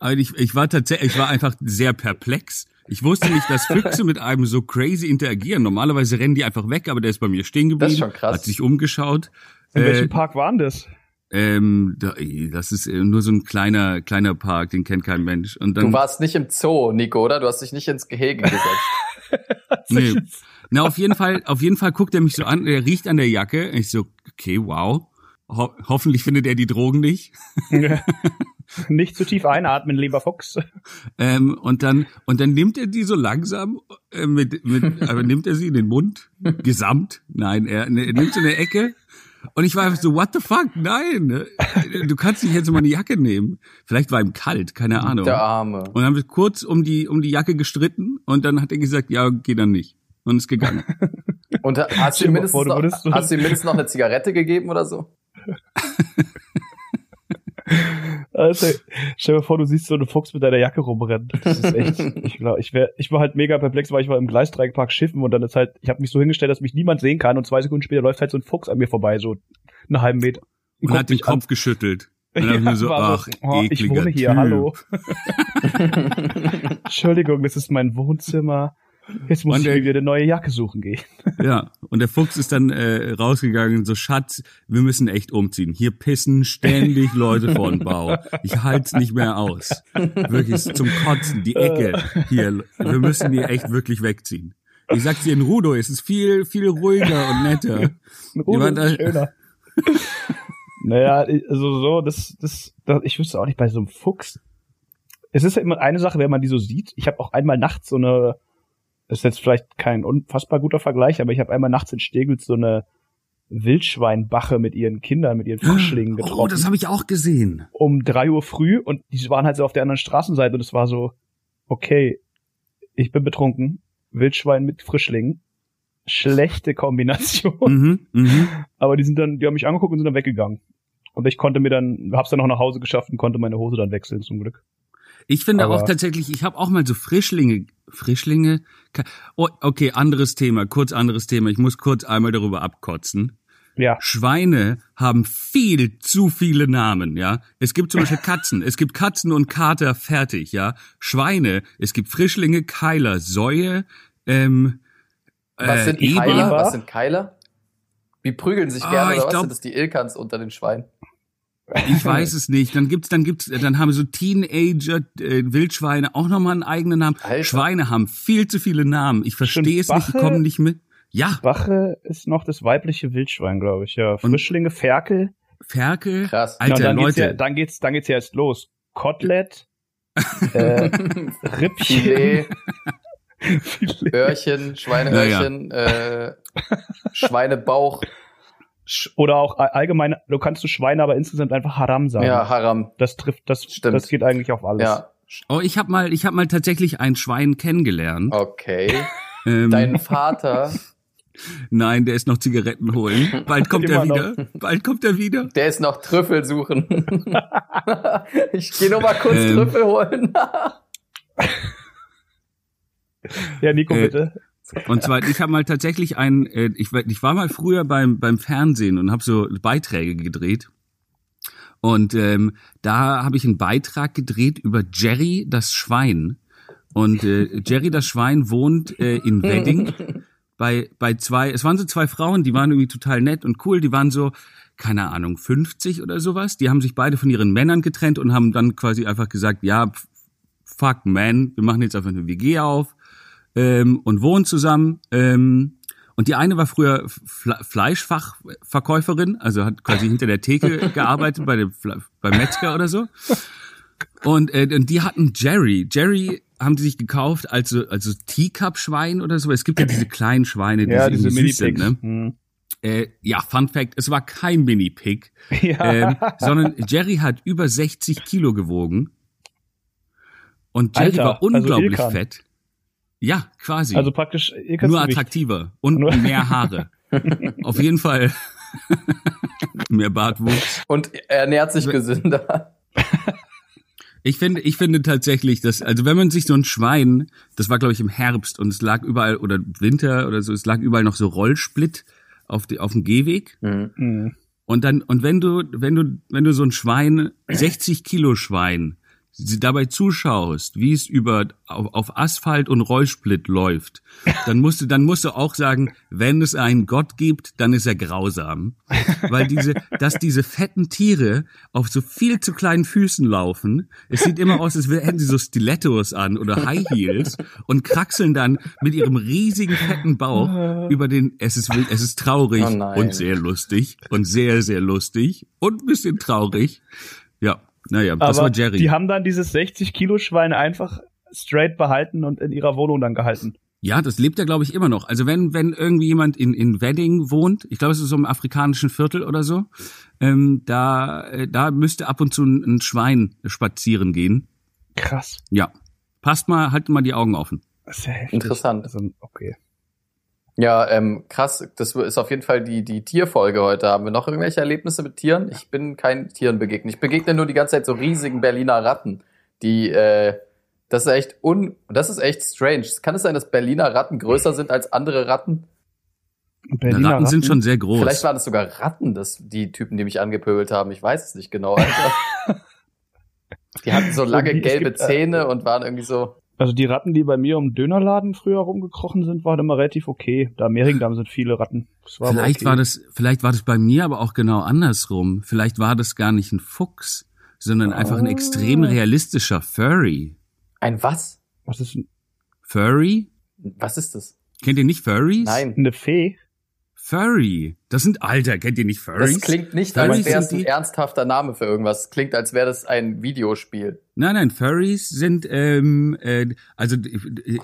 Aber ich, ich war tatsächlich, ich war einfach sehr perplex. Ich wusste nicht, dass Füchse mit einem so crazy interagieren. Normalerweise rennen die einfach weg, aber der ist bei mir stehen geblieben. Das ist schon krass. Hat sich umgeschaut. In Äh, welchem Park waren das? Ähm, da, das ist äh, nur so ein kleiner, kleiner Park, den kennt kein Mensch. Und dann, Du warst nicht im Zoo, Nico, oder? Du hast dich nicht ins Gehege gesetzt. nee. [LAUGHS] Na, auf jeden Fall, auf jeden Fall guckt er mich so an, er riecht an der Jacke. Ich so, okay, wow. Ho hoffentlich findet er die Drogen nicht. Nicht zu tief einatmen, lieber Fuchs. Ähm, und dann, und dann nimmt er die so langsam, äh, mit, mit, aber nimmt er sie in den Mund? Gesamt? Nein, er, er nimmt sie in der Ecke. Und ich war einfach so, what the fuck? Nein, äh, du kannst nicht jetzt mal eine Jacke nehmen. Vielleicht war ihm kalt, keine Ahnung. Der Arme. Und dann haben wir kurz um die, um die Jacke gestritten und dann hat er gesagt, ja, geh dann nicht. Und ist gegangen. [LAUGHS] Und [LAUGHS] hast du, ihm mindestens vor, du noch, hast du ihm mindestens noch eine Zigarette gegeben oder so? [LAUGHS] Also, stell dir vor, du siehst so einen Fuchs mit deiner Jacke rumrennen. Das ist echt, ich glaube, ich wär, ich war halt mega perplex, weil ich war im Gleisdreieckpark Schiffen und dann ist halt, ich habe mich so hingestellt, dass mich niemand sehen kann und zwei Sekunden später läuft halt so ein Fuchs an mir vorbei, so einen halben Meter. Und guckt hat den mich an. Kopf geschüttelt. Und dann hab ich mir so, ach, oh, ich wohne hier, typ. hallo. Entschuldigung, das ist mein Wohnzimmer. Jetzt muss Und ich der- mir wieder eine neue Jacke suchen gehen. [LAUGHS] Ja, und der Fuchs ist dann äh, rausgegangen, so Schatz, wir müssen echt umziehen. Hier pissen ständig Leute vor den Bau. Ich halt's nicht mehr aus. Wirklich zum Kotzen, die Ecke hier. Wir müssen hier echt wirklich wegziehen. Ich sag's dir, in Rudo ist es viel, viel ruhiger und netter. Waren ist schöner. [LAUGHS] naja, also so, das, das, das, ich wüsste auch nicht, bei so einem Fuchs. Es ist ja immer eine Sache, wenn man die so sieht. Ich habe auch einmal nachts so eine, ist jetzt vielleicht kein unfassbar guter Vergleich, aber ich habe einmal nachts in Steglitz so eine Wildschweinbache mit ihren Kindern, mit ihren Frischlingen getroffen. Oh, das habe ich auch gesehen. um drei Uhr früh und die waren halt so auf der anderen Straßenseite und es war so, okay, ich bin betrunken, Wildschwein mit Frischlingen, schlechte Kombination. Mhm, mhm. Aber die sind dann, die haben mich angeguckt und sind dann weggegangen. Und ich konnte mir dann, hab's dann noch nach Hause geschafft und konnte meine Hose dann wechseln zum Glück. Ich finde Aber- auch tatsächlich, ich habe auch mal so Frischlinge, Frischlinge. Oh, okay, anderes Thema, kurz anderes Thema. Ich muss kurz einmal darüber abkotzen. Ja, Schweine haben viel zu viele Namen, ja. Es gibt zum Beispiel Katzen. Es gibt Katzen und Kater fertig, ja. Schweine, es gibt Frischlinge, Keiler, Säue, ähm, Was äh, sind Eber. Keiler? Was sind Keiler? Die prügeln sich Ah, gerne ich oder was glaub- sind das die Ilkans unter den Schweinen? Ich weiß es nicht. Dann gibt's, dann gibt's, dann haben so Teenager, äh, Wildschweine auch nochmal einen eigenen Namen. Alter. Schweine haben viel zu viele Namen. Ich verstehe es nicht, ich Bache- komme nicht mit. Ja, Bache ist noch das weibliche Wildschwein, glaube ich. Ja, Frischlinge, Ferkel. Ferkel. Krass. Ja, und Alter, dann geht's Leute. ja, dann geht's, dann geht's ja erst los. Kotelett, [LAUGHS] äh, Rippchen, Filet, [LAUGHS] Filet. Öhrchen, Schweineöhrchen, äh, Schweinebauch, oder auch all- allgemein, du kannst du Schweine aber insgesamt einfach Haram sagen. ja, Haram. Das trifft, das, Stimmt. das geht eigentlich auf alles. Ja, Oh, ich habe mal, ich habe mal tatsächlich ein Schwein kennengelernt. okay. [LAUGHS] Ähm, Dein Vater, [LAUGHS] nein, der ist noch Zigaretten holen. Bald kommt er wieder. Bald kommt er wieder. der ist noch Trüffel suchen. [LAUGHS] ich gehe nur mal kurz Ähm. Trüffel holen. Ja, Nico, Äh, bitte. Und zwar, ich habe mal tatsächlich ein, äh, ich, war- ich war mal früher beim beim Fernsehen und habe so Beiträge gedreht. Und ähm, da habe ich einen Beitrag gedreht über Jerry das Schwein. Und äh, Jerry das Schwein wohnt äh, in Wedding bei bei zwei. Es waren so zwei Frauen, die waren irgendwie total nett und cool. Die waren so keine Ahnung 50 oder sowas. Die haben sich beide von ihren Männern getrennt und haben dann quasi einfach gesagt, ja, fuck man, wir machen jetzt einfach eine WG auf ähm, und wohnen zusammen. Ähm, und die eine war früher Fle Fleischfachverkäuferin, also hat quasi hinter der Theke [LAUGHS] gearbeitet bei dem Fle beim Metzger oder so. Und, äh, und die hatten Jerry. Jerry haben die sich gekauft als so, also Teacup-Schwein oder so. Es gibt ja diese kleinen Schweine, die Ja, diese süß sind. Mini-Pigs. Ne? Hm. Äh, ja, Fun Fact, es war kein Mini-Pig, [LAUGHS] Ja. ähm, sondern Jerry hat über 60 Kilo gewogen. Und Jerry Alter, war unglaublich also fett. Ja, quasi. also praktisch, Nur attraktiver und Nur- mehr Haare. [LAUGHS] Auf jeden Fall [LAUGHS] mehr Bartwuchs. Und er ernährt sich gesünder. [LAUGHS] Ich finde, ich finde tatsächlich, dass, also wenn man sich so ein Schwein, das war glaube ich im Herbst und es lag überall oder Winter oder so, es lag überall noch so Rollsplit auf, die, auf dem Gehweg. Hm. Und dann, und wenn du, wenn du, wenn du so ein Schwein, 60 Kilo Schwein, dabei zuschaust, wie es über, auf, auf Asphalt und Rollsplit läuft, dann musst du, dann musst du auch sagen, wenn es einen Gott gibt, dann ist er grausam. Weil diese, dass diese fetten Tiere auf so viel zu kleinen Füßen laufen, es sieht immer aus, als hätten sie so Stilettos an oder High Heels und kraxeln dann mit ihrem riesigen fetten Bauch über den, es ist, es ist traurig Oh und sehr lustig und sehr, sehr lustig und ein bisschen traurig. Ja, naja, das Aber war Jerry. die haben dann dieses 60 Kilo Schwein einfach straight behalten und in ihrer Wohnung dann gehalten. Ja, das lebt ja, glaube ich, immer noch. Also wenn, wenn irgendwie jemand in, in Wedding wohnt, ich glaube, es ist so im afrikanischen Viertel oder so, ähm, da, äh, da müsste ab und zu ein, ein Schwein spazieren gehen. Krass. Ja. Passt mal, halt mal die Augen offen. Das ist ja heftig. Interessant. Also, okay. Ja, ähm, krass. Das ist auf jeden Fall die, die Tierfolge heute. Haben wir noch irgendwelche Erlebnisse mit Tieren? Ich bin kein Tieren begegnet. Ich begegne nur die ganze Zeit so riesigen Berliner Ratten, die, äh, das ist echt un, das ist echt strange. Kann es sein, dass Berliner Ratten größer sind als andere Ratten? Berliner Ratten, sind schon sehr groß. Vielleicht waren es sogar Ratten, das, die Typen, die mich angepöbelt haben. Ich weiß es nicht genau, Alter. [LAUGHS] die hatten so lange gelbe gibt, äh, Zähne und waren irgendwie so, Also die Ratten, die bei mir um Dönerladen früher rumgekrochen sind, waren immer relativ okay. Da am Mehringdamm sind viele Ratten. Das war vielleicht okay. war das, vielleicht war das bei mir aber auch genau andersrum. Vielleicht war das gar nicht ein Fuchs, sondern einfach ein Ah. extrem realistischer Furry. ein was? Was ist denn Furry? Was ist das? Kennt ihr nicht Furries? Nein. eine Fee? Furry. Das sind, Alter, kennt ihr nicht Furries? Das klingt nicht, Furries als wäre es ein die- ernsthafter Name für irgendwas. Das klingt, als wäre das ein Videospiel. Nein, nein, Furries sind, ähm, äh, also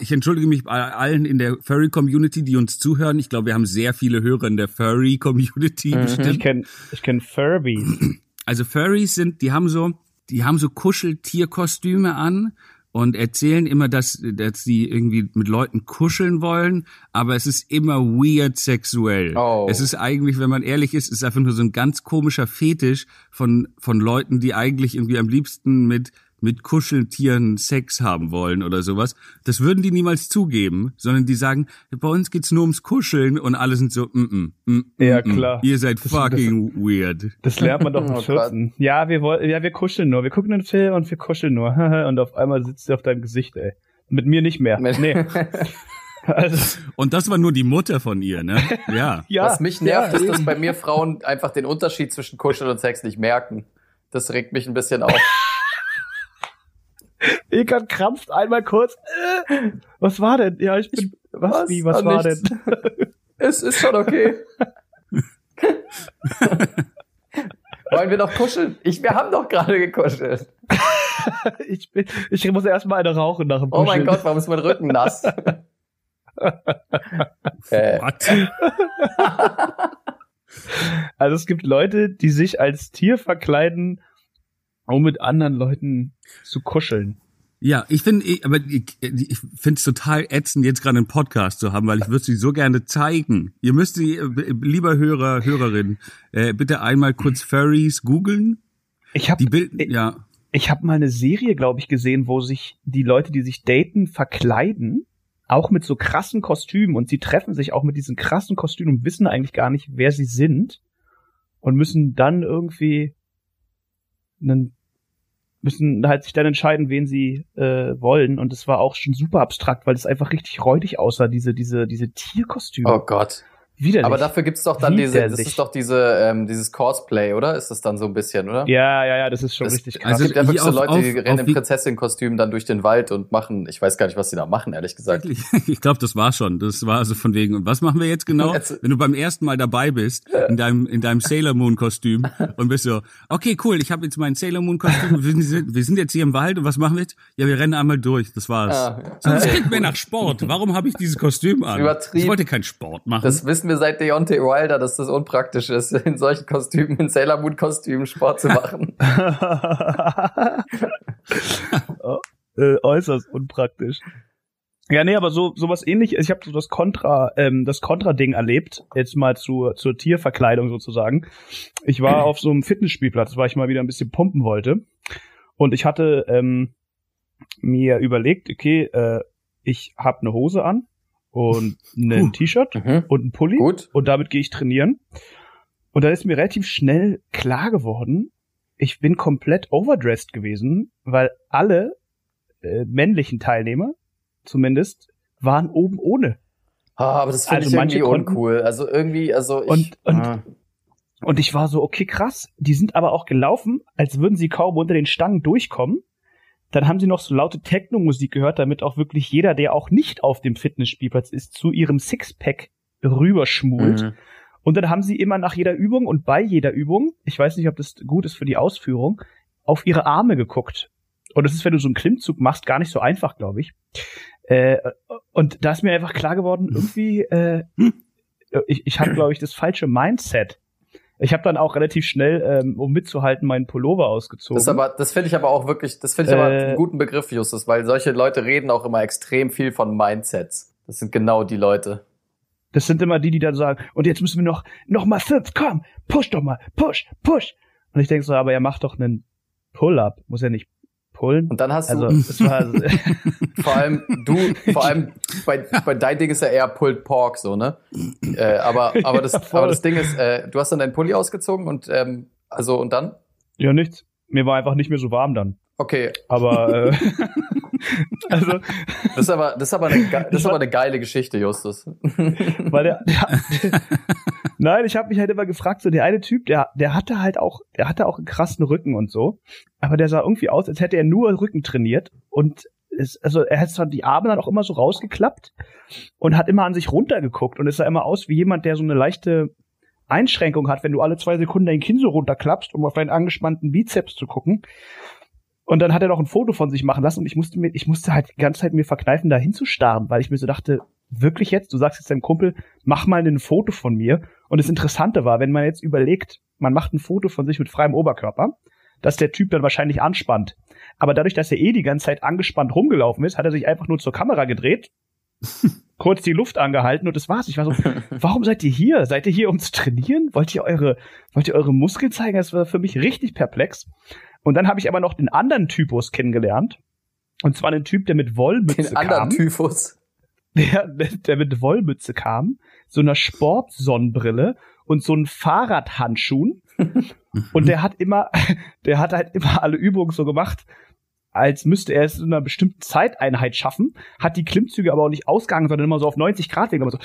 ich entschuldige mich bei allen in der Furry-Community, die uns zuhören. Ich glaube, wir haben sehr viele Hörer in der Furry-Community Mhm. Ich bestimmt. kenn, ich kenn Furby. Also Furries sind, die haben so, die haben so Kuscheltierkostüme an und erzählen immer, dass, dass sie irgendwie mit Leuten kuscheln wollen, aber es ist immer weird sexuell. Oh. Es ist eigentlich, wenn man ehrlich ist, ist einfach nur so ein ganz komischer Fetisch von, von Leuten, die eigentlich irgendwie am liebsten mit, mit Kuscheltieren Sex haben wollen oder sowas. Das würden die niemals zugeben, sondern die sagen, bei uns geht's nur ums Kuscheln und alle sind so, mm, mm, mm, Ja, mm, klar. Ihr seid Das- fucking weird. Das lernt man doch [LAUGHS] im Oh Gott. 14. Ja, wir wollen, ja, wir kuscheln nur. Wir gucken den Film und wir kuscheln nur. [LAUGHS] und auf einmal sitzt er auf deinem Gesicht, ey. Mit mir nicht mehr. Nee. [LAUGHS] Also, Und das war nur die Mutter von ihr, ne? Ja. ja. Was mich nervt, ja, ist, dass bei mir Frauen einfach den Unterschied zwischen Kuscheln und Sex nicht merken. Das regt mich ein bisschen auf. Ekan krampft einmal kurz. Äh, was war denn? Ja, ich bin. was, was? wie, was war nichts. denn? [LAUGHS] es ist schon okay. [LAUGHS] Wollen wir noch kuscheln? Ich, wir haben doch gerade gekuschelt. [LAUGHS] ich, bin, ich muss erst mal eine rauchen nach dem Oh mein Kuscheln. Gott, warum ist mein Rücken nass? äh, What? Also es gibt Leute, die sich als Tier verkleiden, um mit anderen Leuten zu kuscheln. Ja, ich finde, ich- aber ich, ich finde es total ätzend, jetzt gerade einen Podcast zu haben, weil ich würde sie so gerne zeigen. Ihr müsst sie, lieber Hörer, Hörerin, äh, bitte einmal kurz Furries googeln. Ich habe Die Bild, ja. ich hab mal eine Serie, glaube ich, gesehen, wo sich die Leute, die sich daten, verkleiden, auch mit so krassen Kostümen und sie treffen sich auch mit diesen krassen Kostümen und wissen eigentlich gar nicht, wer sie sind und müssen dann irgendwie einen müssen halt sich dann entscheiden, wen sie äh, wollen und es war auch schon super abstrakt, weil es einfach richtig räudig aussah, diese diese diese Tierkostüme. oh Gott. Widerlich. Aber dafür gibt's doch dann diese, das ist doch diese, ähm, dieses Cosplay, oder? Ist das dann so ein bisschen, oder? ja, ja, ja, das ist schon Das- richtig krass. also es gibt ja wirklich hier so auf- Leute, die auf- rennen auf in wie- Prinzessin-Kostümen dann durch den Wald und machen, ich weiß gar nicht, was die da machen, ehrlich gesagt. Wirklich? [LAUGHS] Ich glaube, das war schon. Das war also von wegen. Und was machen wir jetzt genau? Jetzt- Wenn du beim ersten Mal dabei bist in deinem in deinem Sailor Moon Kostüm und bist so, okay, cool, ich habe jetzt mein Sailor Moon Kostüm. Wir sind, wir sind jetzt hier im Wald und was machen wir jetzt? Ja, wir rennen einmal durch. Das war's. Ah, ja. So, das klingt mir nach Sport. Warum habe ich dieses Kostüm an? Übertrieben. Ich wollte keinen Sport machen. Das wissen wir seit Deontay Wilder, dass das unpraktisch ist, in solchen Kostümen, in Sailor Moon Kostümen Sport zu machen. [LAUGHS] äh, äußerst unpraktisch. Ja, nee, aber so sowas ähnliches. Ich habe so das Kontra, ähm, das Kontra-Ding erlebt. Jetzt mal zur zur Tierverkleidung sozusagen. Ich war [CLEARS THROAT] auf so einem Fitnessspielplatz, weil ich mal wieder ein bisschen pumpen wollte. Und ich hatte ähm, mir überlegt, okay, äh, ich habe eine Hose an und ein Puh. T-Shirt Mhm. und ein Pulli Gut. und damit gehe ich trainieren. Und dann ist mir relativ schnell klar geworden, ich bin komplett overdressed gewesen, weil alle äh, männlichen Teilnehmer zumindest waren oben ohne. Ah, aber das finde Also ich manche irgendwie konnten- uncool. Also irgendwie, also ich, Und- und- ah. Und ich war so, okay, krass. Die sind aber auch gelaufen, als würden sie kaum unter den Stangen durchkommen. Dann haben sie noch so laute Techno-Musik gehört, damit auch wirklich jeder, der auch nicht auf dem Fitnessspielplatz ist, zu ihrem Sixpack rüberschmult. Mhm. Und dann haben sie immer nach jeder Übung und bei jeder Übung, ich weiß nicht, ob das gut ist für die Ausführung, auf ihre Arme geguckt. Und das ist, wenn du so einen Klimmzug machst, gar nicht so einfach, glaube ich. Äh, und da ist mir einfach klar geworden, [LAUGHS] irgendwie, äh, ich, ich habe, glaube ich, das falsche Mindset. Ich habe dann auch relativ schnell, ähm, um mitzuhalten, meinen Pullover ausgezogen. Das, aber, das finde ich aber auch wirklich, das finde ich aber Äh, einen guten Begriff, Justus, weil solche Leute reden auch immer extrem viel von Mindsets. Das sind genau die Leute. Das sind immer die, die dann sagen, und jetzt müssen wir noch, noch mal fünf, komm, push doch mal, push, push. Und ich denke so, aber er macht doch einen Pull-up, muss er nicht pullen? Und dann hast du, Also, [LAUGHS] war, [LAUGHS] vor allem du, vor allem bei, bei dein Ding ist ja eher Pulled Pork, so, ne? Äh, aber, [LAUGHS] aber das, voll. aber das Ding ist, äh, du hast dann deinen Pulli ausgezogen und, ähm, also, und dann? ja, nichts. Mir war einfach nicht mehr so warm dann. Okay. Aber, äh, [LAUGHS] also, Das ist aber, das ist aber eine, das ist aber eine geile Geschichte, Justus. [LAUGHS] weil der, der [LAUGHS] Nein, ich habe mich halt immer gefragt, so der eine Typ, der, der hatte halt auch, der hatte auch einen krassen Rücken und so, aber der sah irgendwie aus, als hätte er nur Rücken trainiert und es, also er hat zwar die Arme dann auch immer so rausgeklappt und hat immer an sich runtergeguckt und es sah immer aus wie jemand, der so eine leichte Einschränkung hat, wenn du alle zwei Sekunden dein Kinn so runterklappst, um auf deinen angespannten Bizeps zu gucken. Und dann hat er noch ein Foto von sich machen lassen und ich musste mir, ich musste halt die ganze Zeit mir verkneifen, da hinzustarren, weil ich mir so dachte, wirklich jetzt, du sagst jetzt deinem Kumpel, mach mal ein Foto von mir. Und das Interessante war, wenn man jetzt überlegt, man macht ein Foto von sich mit freiem Oberkörper, dass der Typ dann wahrscheinlich anspannt. Aber dadurch, dass er eh die ganze Zeit angespannt rumgelaufen ist, hat er sich einfach nur zur Kamera gedreht, [LAUGHS] kurz die Luft angehalten und das war's. Ich war so, [LAUGHS] warum seid ihr hier? Seid ihr hier, um zu trainieren? Wollt ihr eure, wollt ihr eure Muskeln zeigen? Das war für mich richtig perplex. Und dann habe ich aber noch den anderen Typus kennengelernt. Und zwar einen Typ, der mit Wollmütze Den anderen kam. Typhus. [LAUGHS] Der, der mit Wollmütze kam, so einer Sportsonnenbrille und so einen Fahrradhandschuhen. [LAUGHS] und der hat immer, [LAUGHS] der hat halt immer alle Übungen so gemacht, als müsste er es in einer bestimmten Zeiteinheit schaffen, hat die Klimmzüge aber auch nicht ausgegangen, sondern immer so auf 90 Grad wegen, immer so,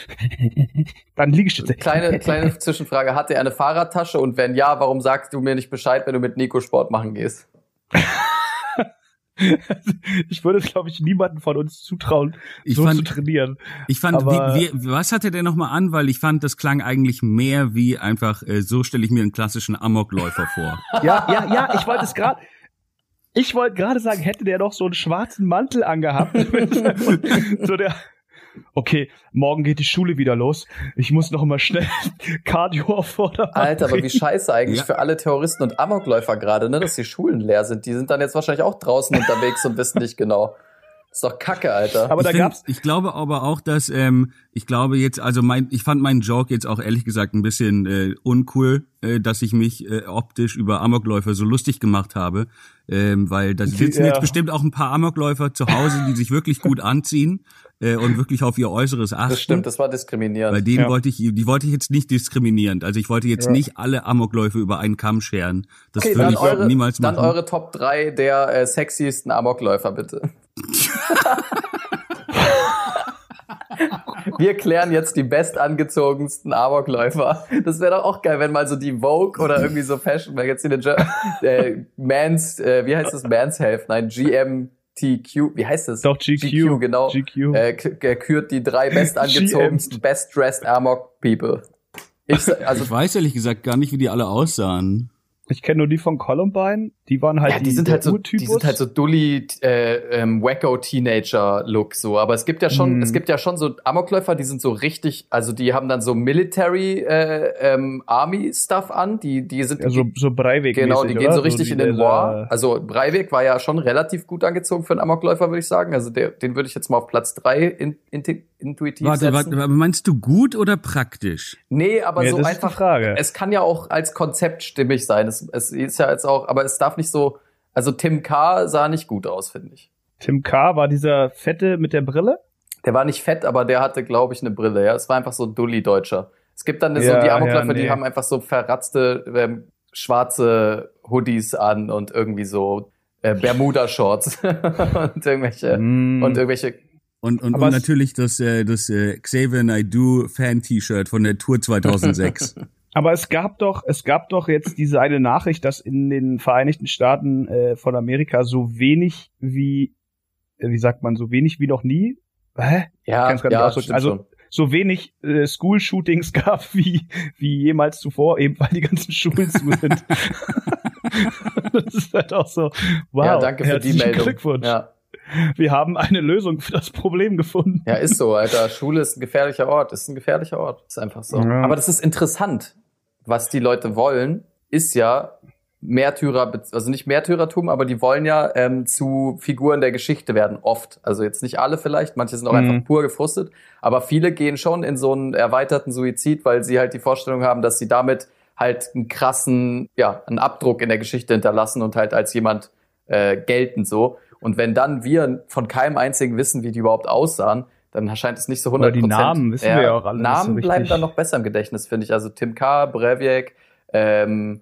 [LAUGHS] dann Liegestütze. Kleine, [LAUGHS] kleine Zwischenfrage. Hat er eine Fahrradtasche? Und wenn ja, warum sagst du mir nicht Bescheid, wenn du mit Nico Sport machen gehst? [LAUGHS] ich würde es, glaube ich, niemanden von uns zutrauen, Ich so fand- zu trainieren. Ich fand, Aber- wie, wie, was hat er denn nochmal an? Weil ich fand, das klang eigentlich mehr wie einfach, äh, so stelle ich mir einen klassischen Amokläufer vor. Ja, ja, ja, ich wollte es gerade. Ich wollte gerade sagen, hätte der doch so einen schwarzen Mantel angehabt. [LAUGHS] so der. Okay, morgen geht die Schule wieder los. Ich muss noch mal schnell [LAUGHS] Cardio auf Vordermann Alter, aber wie scheiße eigentlich Ja. für alle Terroristen und Amokläufer gerade, ne, dass die Schulen leer sind. Die sind dann jetzt wahrscheinlich auch draußen unterwegs und wissen nicht genau. Ist doch Kacke, Alter. Aber ich, da find- gab's ich glaube aber auch, dass ähm, ich glaube jetzt, also mein, ich fand meinen Joke jetzt auch ehrlich gesagt ein bisschen äh, uncool, äh, dass ich mich äh, optisch über Amokläufer so lustig gemacht habe, ähm, weil da sitzen Ja. jetzt bestimmt auch ein paar Amokläufer zu Hause, die sich wirklich gut anziehen äh, und wirklich auf ihr Äußeres achten. das stimmt, das war Bei diskriminierend. denen Ja. wollte ich, die wollte ich jetzt nicht diskriminierend. Also ich wollte jetzt Ja. nicht alle Amokläufe über einen Kamm scheren. Das Okay, würde dann ich eure, niemals dann machen. eure Top 3 der äh, sexiesten Amokläufer, bitte. [LAUGHS] Wir klären jetzt die bestangezogensten Amokläufer. Das wäre doch auch geil, wenn mal so die Vogue oder irgendwie so Fashion Magazine äh, Mans, äh, wie heißt das? Mans Health? Nein, GMTQ. Wie heißt das? doch GQ, genau. GQ. Äh, kürt die drei bestangezogensten, best dressed Amok People. Ich, also ich weiß ehrlich gesagt gar nicht, wie die alle aussahen. Ich kenne nur die von Columbine. Die waren halt ja, die, die, sind halt so, die sind halt so dully, äh, ähm, wacko Teenager Look so. Aber es gibt ja schon, Mhm. es gibt ja schon so Amokläufer, die sind so richtig, also die haben dann so Military äh, ähm, Army Stuff an. Die, die sind ja, so, so Breivik genau, die gehen so richtig die in den War. Also Breivik war ja schon relativ gut angezogen für einen Amokläufer, würde ich sagen. Also der, den würde ich jetzt mal auf Platz drei in, in, intuitiv Warte, setzen. warte, meinst du gut oder praktisch? Nee, aber Ja, so einfach. Frage. Es kann ja auch als Konzept stimmig sein. Es, es ist ja jetzt auch, aber es darf nicht so. Also Tim K. sah nicht gut aus, finde ich. Tim K. war dieser Fette mit der Brille. Der war nicht fett, aber der hatte, glaube ich, eine Brille. Ja, es war einfach so ein Dulli-Deutscher. Es gibt dann so Ja, die Amokläufer, ja, die nee. haben einfach so verratzte ähm, schwarze Hoodies an und irgendwie so äh, Bermuda-Shorts [LAUGHS] und irgendwelche Mm. und irgendwelche. Und, und, und es- natürlich das, äh, das äh, Xavier Naidoo Fan-T-Shirt von der Tour 2006. [LAUGHS] Aber es gab doch, es gab doch jetzt diese eine Nachricht, dass in den Vereinigten Staaten äh, von Amerika so wenig wie, äh, wie sagt man, so wenig wie noch nie, hä? Ja, ja, Also- so wenig äh, School-Shootings [LAUGHS] gab wie, wie jemals zuvor, eben weil die ganzen Schulen zu sind. [LAUGHS] das ist halt auch so, wow, ja, danke für die Meldung. Glückwunsch. Ja. Wir haben eine Lösung für das Problem gefunden. Ja, ist so, Alter. Schule ist ein gefährlicher Ort. Ist ein gefährlicher Ort. Ist einfach so. Ja. Aber das ist interessant. Was die Leute wollen, ist ja Märtyrer, also nicht Märtyrertum, aber die wollen ja ähm, zu Figuren der Geschichte werden, oft. Also jetzt nicht alle vielleicht, manche sind auch Mhm. einfach pur gefrustet, aber viele gehen schon in so einen erweiterten Suizid, weil sie halt die Vorstellung haben, dass sie damit halt einen krassen, ja, einen Abdruck in der Geschichte hinterlassen und halt als jemand äh, gelten so. Und wenn dann wir von keinem einzigen wissen, wie die überhaupt aussahen, dann erscheint es nicht so 100 Oder die Namen wissen wir ja auch alle Namen so bleiben dann noch besser im Gedächtnis, finde ich. Also Tim K., Breivik, ähm,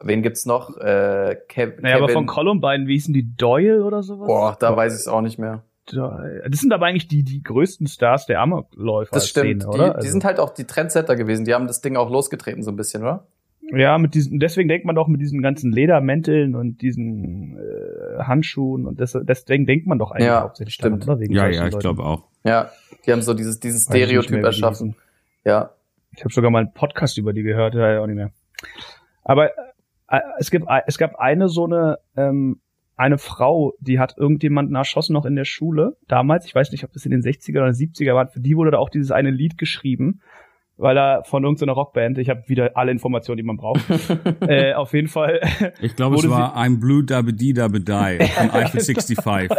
wen gibt's noch? Äh, Kev Naja, aber von Columbine, wie hießen die Doyle oder sowas? Boah, da weiß ich es auch nicht mehr. Das sind aber eigentlich die, die größten Stars der Amokläufer. Das stimmt. Szene, die, oder? die Also- sind halt auch die Trendsetter gewesen. Die haben das Ding auch losgetreten so ein bisschen, oder? Ja, mit diesen, deswegen denkt man doch mit diesen ganzen Ledermänteln und diesen äh, Handschuhen und das, deswegen denkt man doch eigentlich Ja, hauptsächlich stimmt. daran, oder? Wegen ja, ja, ich glaube auch. Ja, die haben so dieses, dieses Stereotyp erschaffen. Ja. Ich habe sogar mal einen Podcast über die gehört, ja, auch nicht mehr. Aber äh, es gibt es gab eine so eine ähm, eine Frau, die hat irgendjemanden erschossen noch in der Schule damals. Ich weiß nicht, ob das in den 60er oder 70er war. Für die wurde da auch dieses eine Lied geschrieben, weil er von irgendeiner Rockband. Ich habe wieder alle Informationen, die man braucht. [LAUGHS] äh, auf jeden Fall. Ich glaube, es war I'm Blue Dabba Dee Dabba Die [LAUGHS] von Eiffel 65.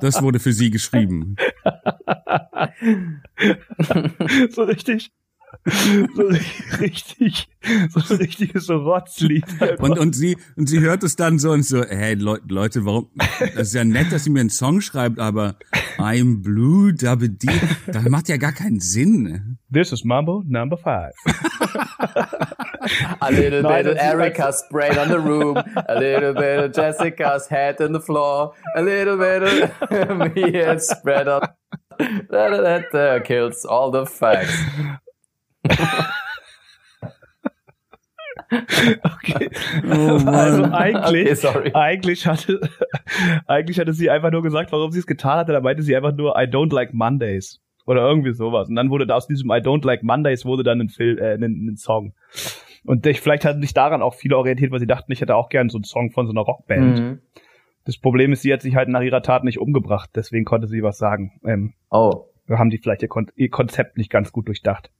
Das wurde für sie geschrieben. [LAUGHS] so richtig. So richtig, so ein richtiges Rotzlied. Und, und sie, und sie hört es dann so und so, hey Leu- Leute, warum, das ist ja nett, dass sie mir einen Song schreibt, aber I'm Blue Dabba Dee, das macht ja gar keinen Sinn. This is Mambo number five. A little Nein, bit of das ist- Erica sprayed on the room. A little bit of Jessica's head on the floor. A little bit of [LAUGHS] me and spread. Da, da, da, da, kills all the facts. Okay. Oh also eigentlich, Okay, eigentlich hatte, eigentlich hatte sie einfach nur gesagt, warum sie es getan hatte. Da meinte sie einfach nur, I don't like Mondays. Oder irgendwie sowas. Und dann wurde da aus diesem I don't like Mondays wurde dann ein Film, äh, ein, ein Song. Und ich, vielleicht hatten sich daran auch viele orientiert, weil sie dachten, ich hätte auch gern so einen Song von so einer Rockband. Mhm. Das Problem ist, sie hat sich halt nach ihrer Tat nicht umgebracht, deswegen konnte sie was sagen. Ähm, Oh. haben die vielleicht ihr, Kon ihr Konzept nicht ganz gut durchdacht.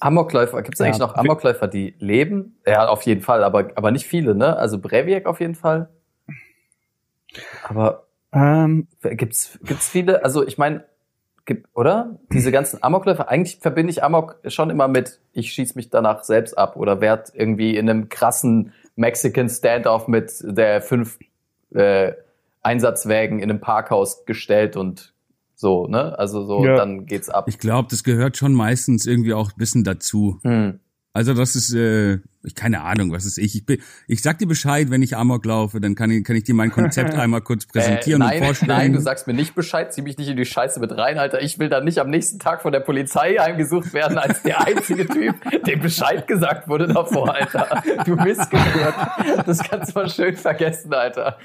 Amokläufer, gibt es eigentlich Ja. noch Amokläufer, die leben? Ja, auf jeden Fall, aber, aber nicht viele, ne? Also Breviak auf jeden Fall. Aber Ähm, gibt's gibt's viele, also ich meine, gibt, oder? Diese ganzen Amokläufer, eigentlich verbinde ich Amok schon immer mit, ich schieß mich danach selbst ab oder werd irgendwie in einem krassen Mexican Standoff mit der fünf äh, Einsatzwägen in einem Parkhaus gestellt und so, ne? Also so, Ja. dann geht's ab. Ich glaube, das gehört schon meistens irgendwie auch ein bisschen dazu. Hm. Also das ist, äh, ich keine Ahnung, was ist ich. Ich, bin, ich sag dir Bescheid, wenn ich Amok laufe, dann kann ich, kann ich dir mein Konzept [LAUGHS] einmal kurz präsentieren äh, nein, und vorstellen. Nein, du sagst mir nicht Bescheid, zieh mich nicht in die Scheiße mit rein, Alter. Ich will dann nicht am nächsten Tag von der Polizei heimgesucht werden als der einzige Typ, dem Bescheid gesagt wurde davor, Alter. Du Missgeburt. Das kannst du mal schön vergessen, Alter.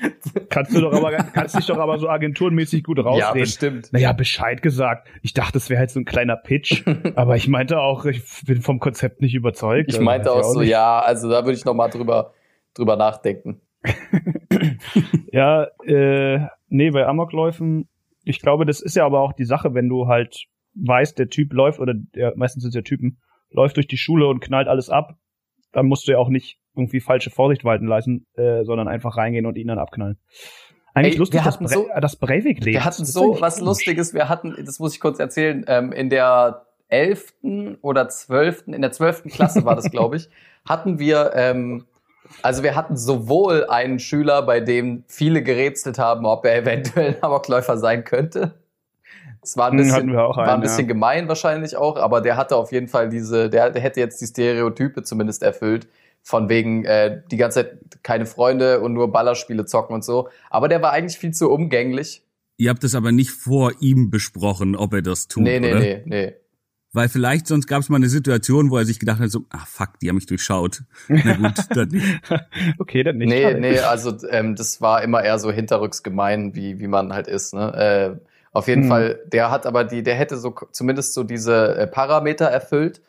kannst du doch aber, kannst dich doch aber so agenturenmäßig gut rausreden. bestimmt. Naja, Bescheid gesagt. Ich dachte, es wäre halt so ein kleiner Pitch. [LAUGHS] aber ich meinte auch, ich bin vom Konzept nicht überzeugt. Ich Also, meinte auch so, nicht. Ja, also da würde ich noch mal drüber, drüber nachdenken. [LAUGHS] Ja, äh, nee, bei Amokläufen, ich glaube, das ist ja aber auch die Sache, wenn du halt weißt, der Typ läuft, oder der, meistens sind es ja Typen, läuft durch die Schule und knallt alles ab, dann musst du ja auch nicht irgendwie falsche Vorsicht walten lassen, äh, sondern einfach reingehen und ihn dann abknallen. Eigentlich Ey, lustig, dass, hatten Bre so- dass Breivik lebt. Wir hatten so was komisch. Lustiges. Wir hatten, das muss ich kurz erzählen, ähm, in der elften oder zwölften, in der zwölften Klasse war das, glaube ich, [LAUGHS] hatten wir, ähm, also wir hatten sowohl einen Schüler, bei dem viele gerätselt haben, ob er eventuell ein Amokläufer sein könnte. Das war ein Hm, bisschen, hatten wir auch war ein einen, bisschen ja. gemein wahrscheinlich auch, aber der hatte auf jeden Fall diese, der, der hätte jetzt die Stereotype zumindest erfüllt, von wegen äh, die ganze Zeit keine Freunde und nur Ballerspiele zocken und so. Aber der war eigentlich viel zu umgänglich. Ihr habt das aber nicht vor ihm besprochen, ob er das tut, nee, nee, oder? nee, nee. Weil vielleicht sonst gab es mal eine Situation, wo er sich gedacht hat, so, ah fuck, die haben mich durchschaut. Na gut, [LAUGHS] dann nicht. okay, dann nicht. Nee, Schade. nee, also ähm, das war immer eher so hinterrücks gemein, wie, wie man halt ist. Ne? Äh, auf jeden Hm. Fall, der hat aber die, der hätte so zumindest so diese äh, Parameter erfüllt.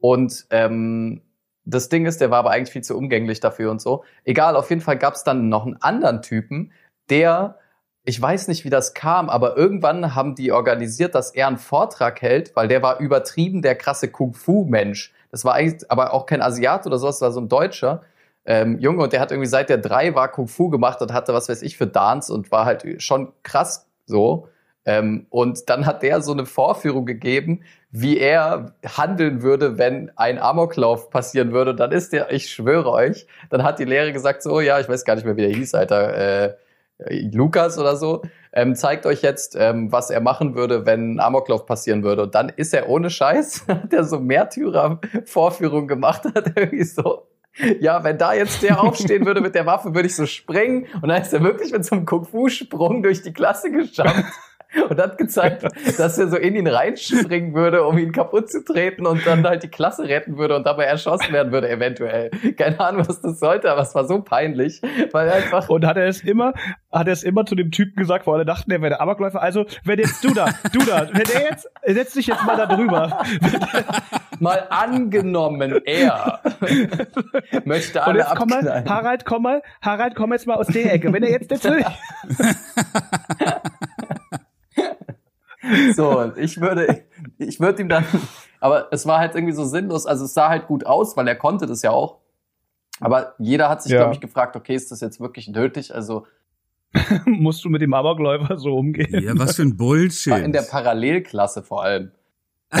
Und ähm, das Ding ist, der war aber eigentlich viel zu umgänglich dafür und so. Egal, auf jeden Fall gab es dann noch einen anderen Typen, der, ich weiß nicht, wie das kam, aber irgendwann haben die organisiert, dass er einen Vortrag hält, weil der war übertrieben der krasse Kung-Fu-Mensch. Das war eigentlich aber auch kein Asiat oder sowas, das war so ein Deutscher ähm, Junge und der hat irgendwie seit der drei war Kung Fu gemacht und hatte was weiß ich für Dance und war halt schon krass so. Ähm, und dann hat der so eine Vorführung gegeben, wie er handeln würde, wenn ein Amoklauf passieren würde. Und dann ist der, ich schwöre euch, dann hat die Lehre gesagt so, ja, ich weiß gar nicht mehr, wie der hieß, Alter, äh, Lukas oder so, ähm, zeigt euch jetzt, ähm, was er machen würde, wenn ein Amoklauf passieren würde. Und dann ist er ohne Scheiß, [LAUGHS] hat er so Märtyrer-Vorführung gemacht, [LAUGHS] hat irgendwie so, ja, wenn da jetzt der aufstehen würde mit der Waffe, würde ich so springen. Und dann ist er wirklich mit so einem Kung-Fu-Sprung durch die Klasse gejumpt [LAUGHS] und hat gezeigt, dass er so in ihn reinspringen würde, um ihn kaputt zu treten und dann halt die Klasse retten würde und dabei erschossen werden würde, eventuell. Keine Ahnung, was das sollte, aber es war so peinlich, weil er einfach Und hat er es immer, hat er es immer zu dem Typen gesagt, wo alle dachten, er wäre der Amokläufer. Also, wenn jetzt du da, du da, wenn der jetzt, setz dich jetzt mal da drüber. mal angenommen, er möchte Und alle jetzt komm mal. Harald, komm mal, Harald, komm jetzt mal aus der Ecke. Wenn er jetzt, jetzt will [LAUGHS] So, ich würde, ich würde ihm dann, aber es war halt irgendwie so sinnlos, also es sah halt gut aus, weil er konnte das ja auch. Aber jeder hat sich, Ja. glaube ich, gefragt, okay, ist das jetzt wirklich nötig? Also [LAUGHS] musst du mit dem Amokläufer so umgehen. Ja, was für ein Bullshit. in der Parallelklasse vor allem. [LAUGHS]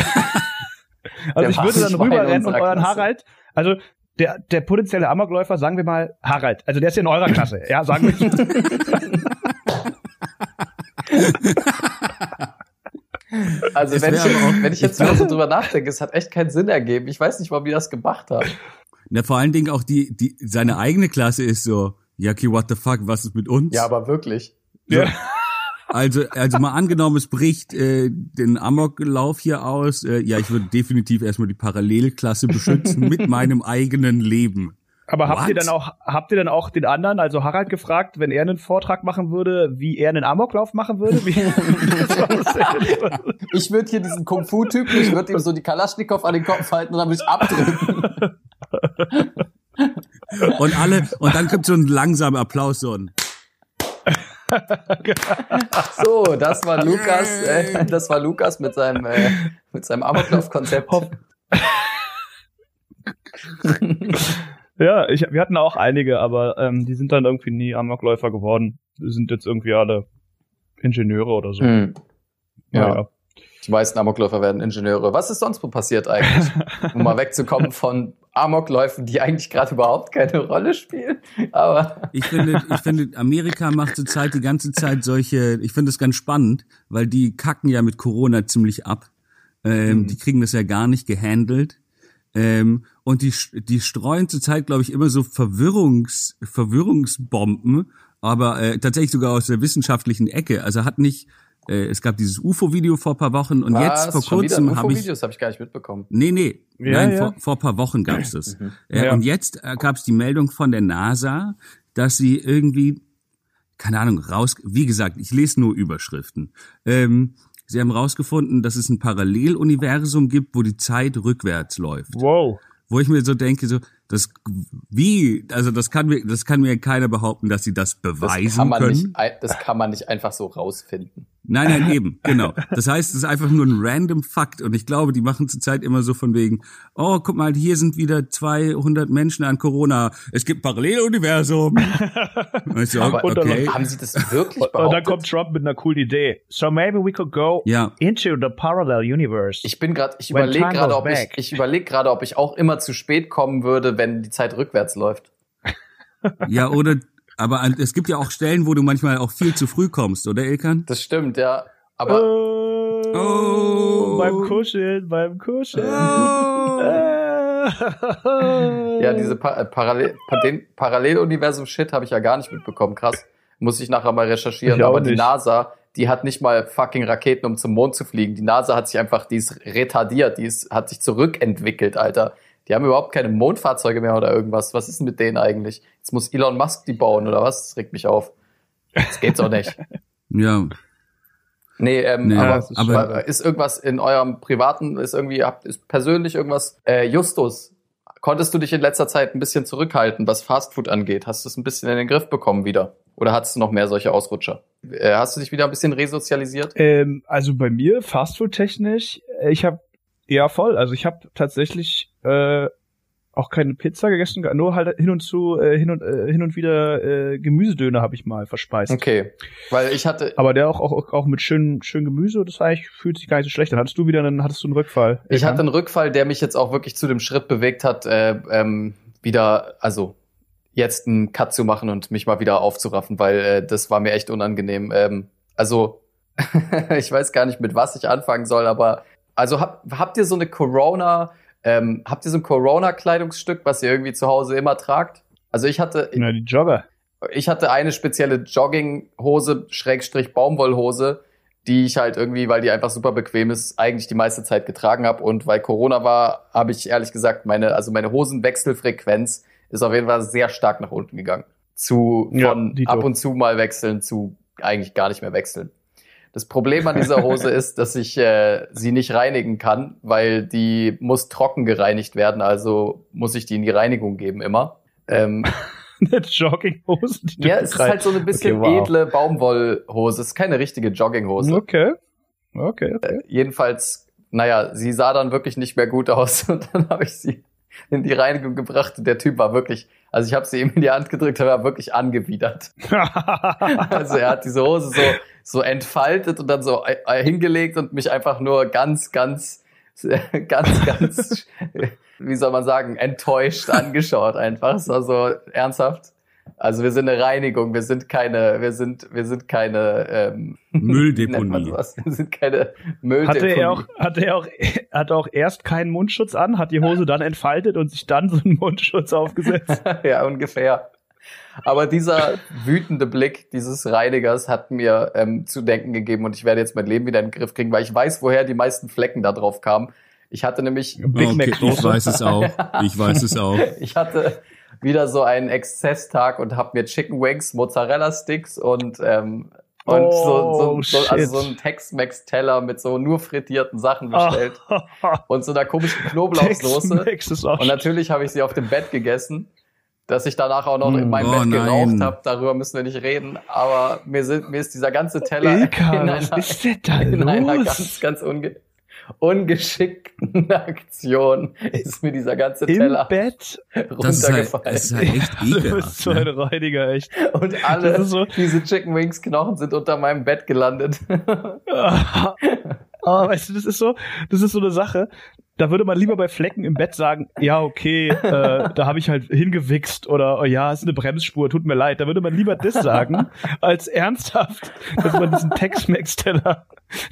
Also Der ich würde dann rüberrennen und euren Klasse. Harald, also der, der potenzielle Amokläufer, sagen wir mal Harald, also der ist ja in eurer Klasse, ja, sagen wir. [LAUGHS] Also wenn ich, auch- jetzt, wenn ich jetzt wieder so drüber nachdenke, es hat echt keinen Sinn ergeben. Ich weiß nicht, warum die das gemacht haben. Na, vor allen Dingen auch die, die, seine eigene Klasse ist so, Jackie, what the fuck, was ist mit uns? Ja, aber wirklich. ja. Also, also mal angenommen, es bricht äh, den Amoklauf hier aus. Äh, ja, ich würde definitiv erstmal die Parallelklasse beschützen mit [LAUGHS] meinem eigenen Leben. Aber habt ihr What? dann auch, habt ihr dann auch den anderen, also Harald gefragt, wenn er einen Vortrag machen würde, wie er einen Amoklauf machen würde? [LAUGHS] Ich würde hier diesen Kung-Fu-Typen, ich würde ihm so die Kalaschnikow an den Kopf halten und dann würde ich abdrücken. Und alle, und dann kommt so ein langsamer Applaus, so ein. So, das war Lukas, äh, das war Lukas mit seinem, äh, mit seinem Amoklauf-Konzept. Ja, ich, wir hatten auch einige, aber ähm, die sind dann irgendwie nie Amokläufer geworden. Die sind jetzt irgendwie alle Ingenieure oder so. Hm. Ja. Naja. Die meisten Amokläufer werden Ingenieure. Was ist sonst so passiert eigentlich? [LAUGHS] Um mal wegzukommen von Amokläufen, die eigentlich gerade überhaupt keine Rolle spielen. Aber Ich finde, ich finde, Amerika macht zurzeit die ganze Zeit solche, ich finde es ganz spannend, weil die kacken ja mit Corona ziemlich ab. Ähm, Mhm. Die kriegen das ja gar nicht gehandelt. Ähm, und die, die streuen zurzeit, glaube ich, immer so Verwirrungs, Verwirrungsbomben, aber äh, tatsächlich sogar aus der wissenschaftlichen Ecke. Also hat nicht, äh, es gab dieses UFO-Video vor paar Wochen und jetzt vor kurzem habe ich UFO-Videos habe ich gar nicht mitbekommen. Nee, nee. Ja, Nein, ja. Vor, vor paar Wochen gab's das. Äh, Ja. Und jetzt äh, gab's die Meldung von der NASA, dass sie irgendwie, keine Ahnung, raus, wie gesagt, ich lese nur Überschriften. Ähm, sie haben rausgefunden, dass es ein Paralleluniversum gibt, wo die Zeit rückwärts läuft. Wow. Wo ich mir so denke, so, das, wie, also das kann mir, das kann mir keiner behaupten, dass sie das Das beweisen kann man können. nicht, das kann man nicht einfach so rausfinden. Nein, nein, eben, genau. Das heißt, es ist einfach nur ein random Fakt und ich glaube, die machen zurzeit immer so von wegen, oh, guck mal, hier sind wieder 200 Menschen an Corona. Es gibt Paralleluniversum. [LAUGHS] So, Aber okay. haben sie das wirklich Und dann behauptet? kommt Trump mit einer coolen Idee. So maybe we could go Ja, into the parallel universe. Ich bin gerade, ich überlege gerade, ob ich, ich überlege gerade, ob ich auch immer zu spät kommen würde, wenn die Zeit rückwärts läuft. ja, oder, aber es gibt ja auch Stellen, wo du manchmal auch viel zu früh kommst, oder Ilkan? Das stimmt, ja. Aber oh, Oh. beim Kuscheln, beim Kuscheln. [LAUGHS] ja, diese pa äh, Parallel pa den Paralleluniversum-Shit habe ich ja gar nicht mitbekommen. Krass. Muss ich nachher mal recherchieren. Aber die nicht. NASA, die hat nicht mal fucking Raketen, um zum Mond zu fliegen. Die NASA hat sich einfach, die ist retardiert, die ist, hat sich zurückentwickelt, Alter. Die haben überhaupt keine Mondfahrzeuge mehr oder irgendwas. Was ist denn mit denen eigentlich? Jetzt muss Elon Musk die bauen oder was? Das regt mich auf. Das geht's auch nicht. [LAUGHS] Ja, Nee, ähm, Nee, aber, aber- aber ist irgendwas in eurem privaten, ist irgendwie, habt, ist persönlich irgendwas, äh, Justus, konntest du dich in letzter Zeit ein bisschen zurückhalten, was Fastfood angeht? Hast du es ein bisschen in den Griff bekommen wieder? Oder hattest du noch mehr solche Ausrutscher? Äh, hast du dich wieder ein bisschen resozialisiert? Ähm, also bei mir, Fastfood-technisch, äh, ich habe ja voll. Also ich habe tatsächlich äh, auch keine Pizza gegessen, nur halt hin und zu, äh, hin und äh, hin und wieder äh, Gemüsedöner habe ich mal verspeist. Okay, weil ich hatte, Aber der auch, auch, auch mit schön, schön Gemüse, das war eigentlich, fühlt sich gar nicht so schlecht an. Hattest du wieder einen, hattest du einen Rückfall? ich Ilkan? hatte einen Rückfall, der mich jetzt auch wirklich zu dem Schritt bewegt hat, äh, ähm, wieder, also jetzt einen Cut zu machen und mich mal wieder aufzuraffen, weil äh, das war mir echt unangenehm. Ähm, also [LAUGHS] ich weiß gar nicht, mit was ich anfangen soll, aber also hab, habt ihr so eine Corona, ähm, habt ihr so ein Corona-Kleidungsstück, was ihr irgendwie zu Hause immer tragt? Also ich hatte, Na, die Jogger. ich hatte eine spezielle Jogginghose, Schrägstrich Baumwollhose, die ich halt irgendwie, weil die einfach super bequem ist, eigentlich die meiste Zeit getragen habe. Und weil Corona war, habe ich ehrlich gesagt, meine, also meine Hosenwechselfrequenz ist auf jeden Fall sehr stark nach unten gegangen. Zu Ja, von dito. ab und zu mal wechseln zu eigentlich gar nicht mehr wechseln. Das Problem an dieser Hose ist, dass ich äh, sie nicht reinigen kann, weil die muss trocken gereinigt werden, also muss ich die in die Reinigung geben immer. Ähm, [LAUGHS] Eine Jogginghose. ja, es ist halt so eine bisschen Okay, wow. edle Baumwollhose. Es ist keine richtige Jogginghose. Okay. Okay, okay. Jedenfalls, naja, sie sah dann wirklich nicht mehr gut aus [LAUGHS] und dann habe ich sie in die Reinigung gebracht und der Typ war wirklich, also ich habe sie ihm in die Hand gedrückt, er war wirklich angewidert. [LAUGHS] Also er hat diese Hose so, so entfaltet und dann so äh, hingelegt und mich einfach nur ganz, ganz, [LAUGHS] ganz, ganz, [LAUGHS] wie soll man sagen, enttäuscht angeschaut einfach. Es war so ernsthaft. Also wir sind eine Reinigung, wir sind keine, wir sind, wir sind keine ähm, Mülldeponie. sowas? Wir sind keine Mülldeponie. Hatte er auch, hatte er auch, hatte auch erst keinen Mundschutz an, hat die Hose dann entfaltet und sich dann so einen Mundschutz aufgesetzt. [LAUGHS] ja, ungefähr. Aber dieser wütende Blick dieses Reinigers hat mir ähm, zu denken gegeben und ich werde jetzt mein Leben wieder in den Griff kriegen, weil ich weiß, woher die meisten Flecken da drauf kamen. Ich hatte nämlich, Big okay, Mac ich Soße. weiß es auch. Ich weiß es auch. [LAUGHS] ich hatte wieder so einen Exzesstag und habe mir Chicken Wings, Mozzarella Sticks und ähm, und Oh, so, so, so, also so einen Tex-Mex-Teller mit so nur frittierten Sachen bestellt Ah. [LAUGHS] und so einer komischen Knoblauchsoße. Und natürlich habe ich sie auf dem Bett gegessen. Dass ich danach auch noch in Mm. meinem Oh, Bett geraucht habe, darüber müssen wir nicht reden. Aber mir, sind, mir ist dieser ganze Teller Ilka, in, was einer, ist denn da in einer los? ganz, ganz unge ungeschickten [LAUGHS] Aktion ist mir dieser ganze Im Teller Bett? Das ist halt, runtergefallen. das ist halt echt [LAUGHS] Du bist ekelhaft. so ein Ne? Reiniger, echt. Und alle so- diese Chicken Wings Knochen sind unter meinem Bett gelandet. [LAUGHS] Ah, ah, weißt du, das ist so, das ist so eine Sache. Da würde man lieber bei Flecken im Bett sagen, ja, okay, äh, da habe ich halt hingewichst oder oh ja, ist eine Bremsspur, tut mir leid. Da würde man lieber das sagen, als ernsthaft, dass man diesen Tex-Mex-Teller,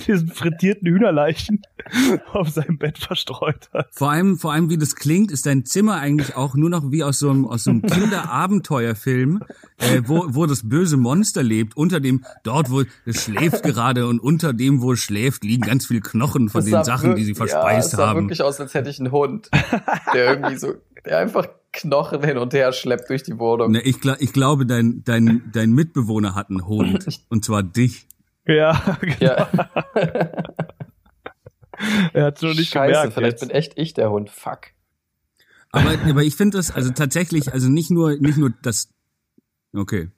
diesen frittierten Hühnerleichen auf seinem Bett verstreut hat. Vor allem, vor allem, wie das klingt, ist dein Zimmer eigentlich auch nur noch wie aus so einem, aus so einem Kinderabenteuerfilm, äh, wo, wo das böse Monster lebt. Unter dem, dort, wo es schläft gerade und unter dem, wo es schläft, liegen ganz viele Knochen von Das den Sachen, die sie verspeist ja, haben. Wirklich aus, als hätte ich einen Hund, der irgendwie so, der einfach Knochen hin und her schleppt durch die Wohnung. Ne, ich, gla- ich glaube, dein, dein, dein Mitbewohner hat einen Hund. Und zwar dich. Ja, genau. Ja, [LAUGHS] er hat nur nicht Scheiße, gemerkt. vielleicht Jetzt. bin echt ich der Hund. Fuck. Aber, aber ich finde das, also tatsächlich, also nicht nur, nicht nur das, okay.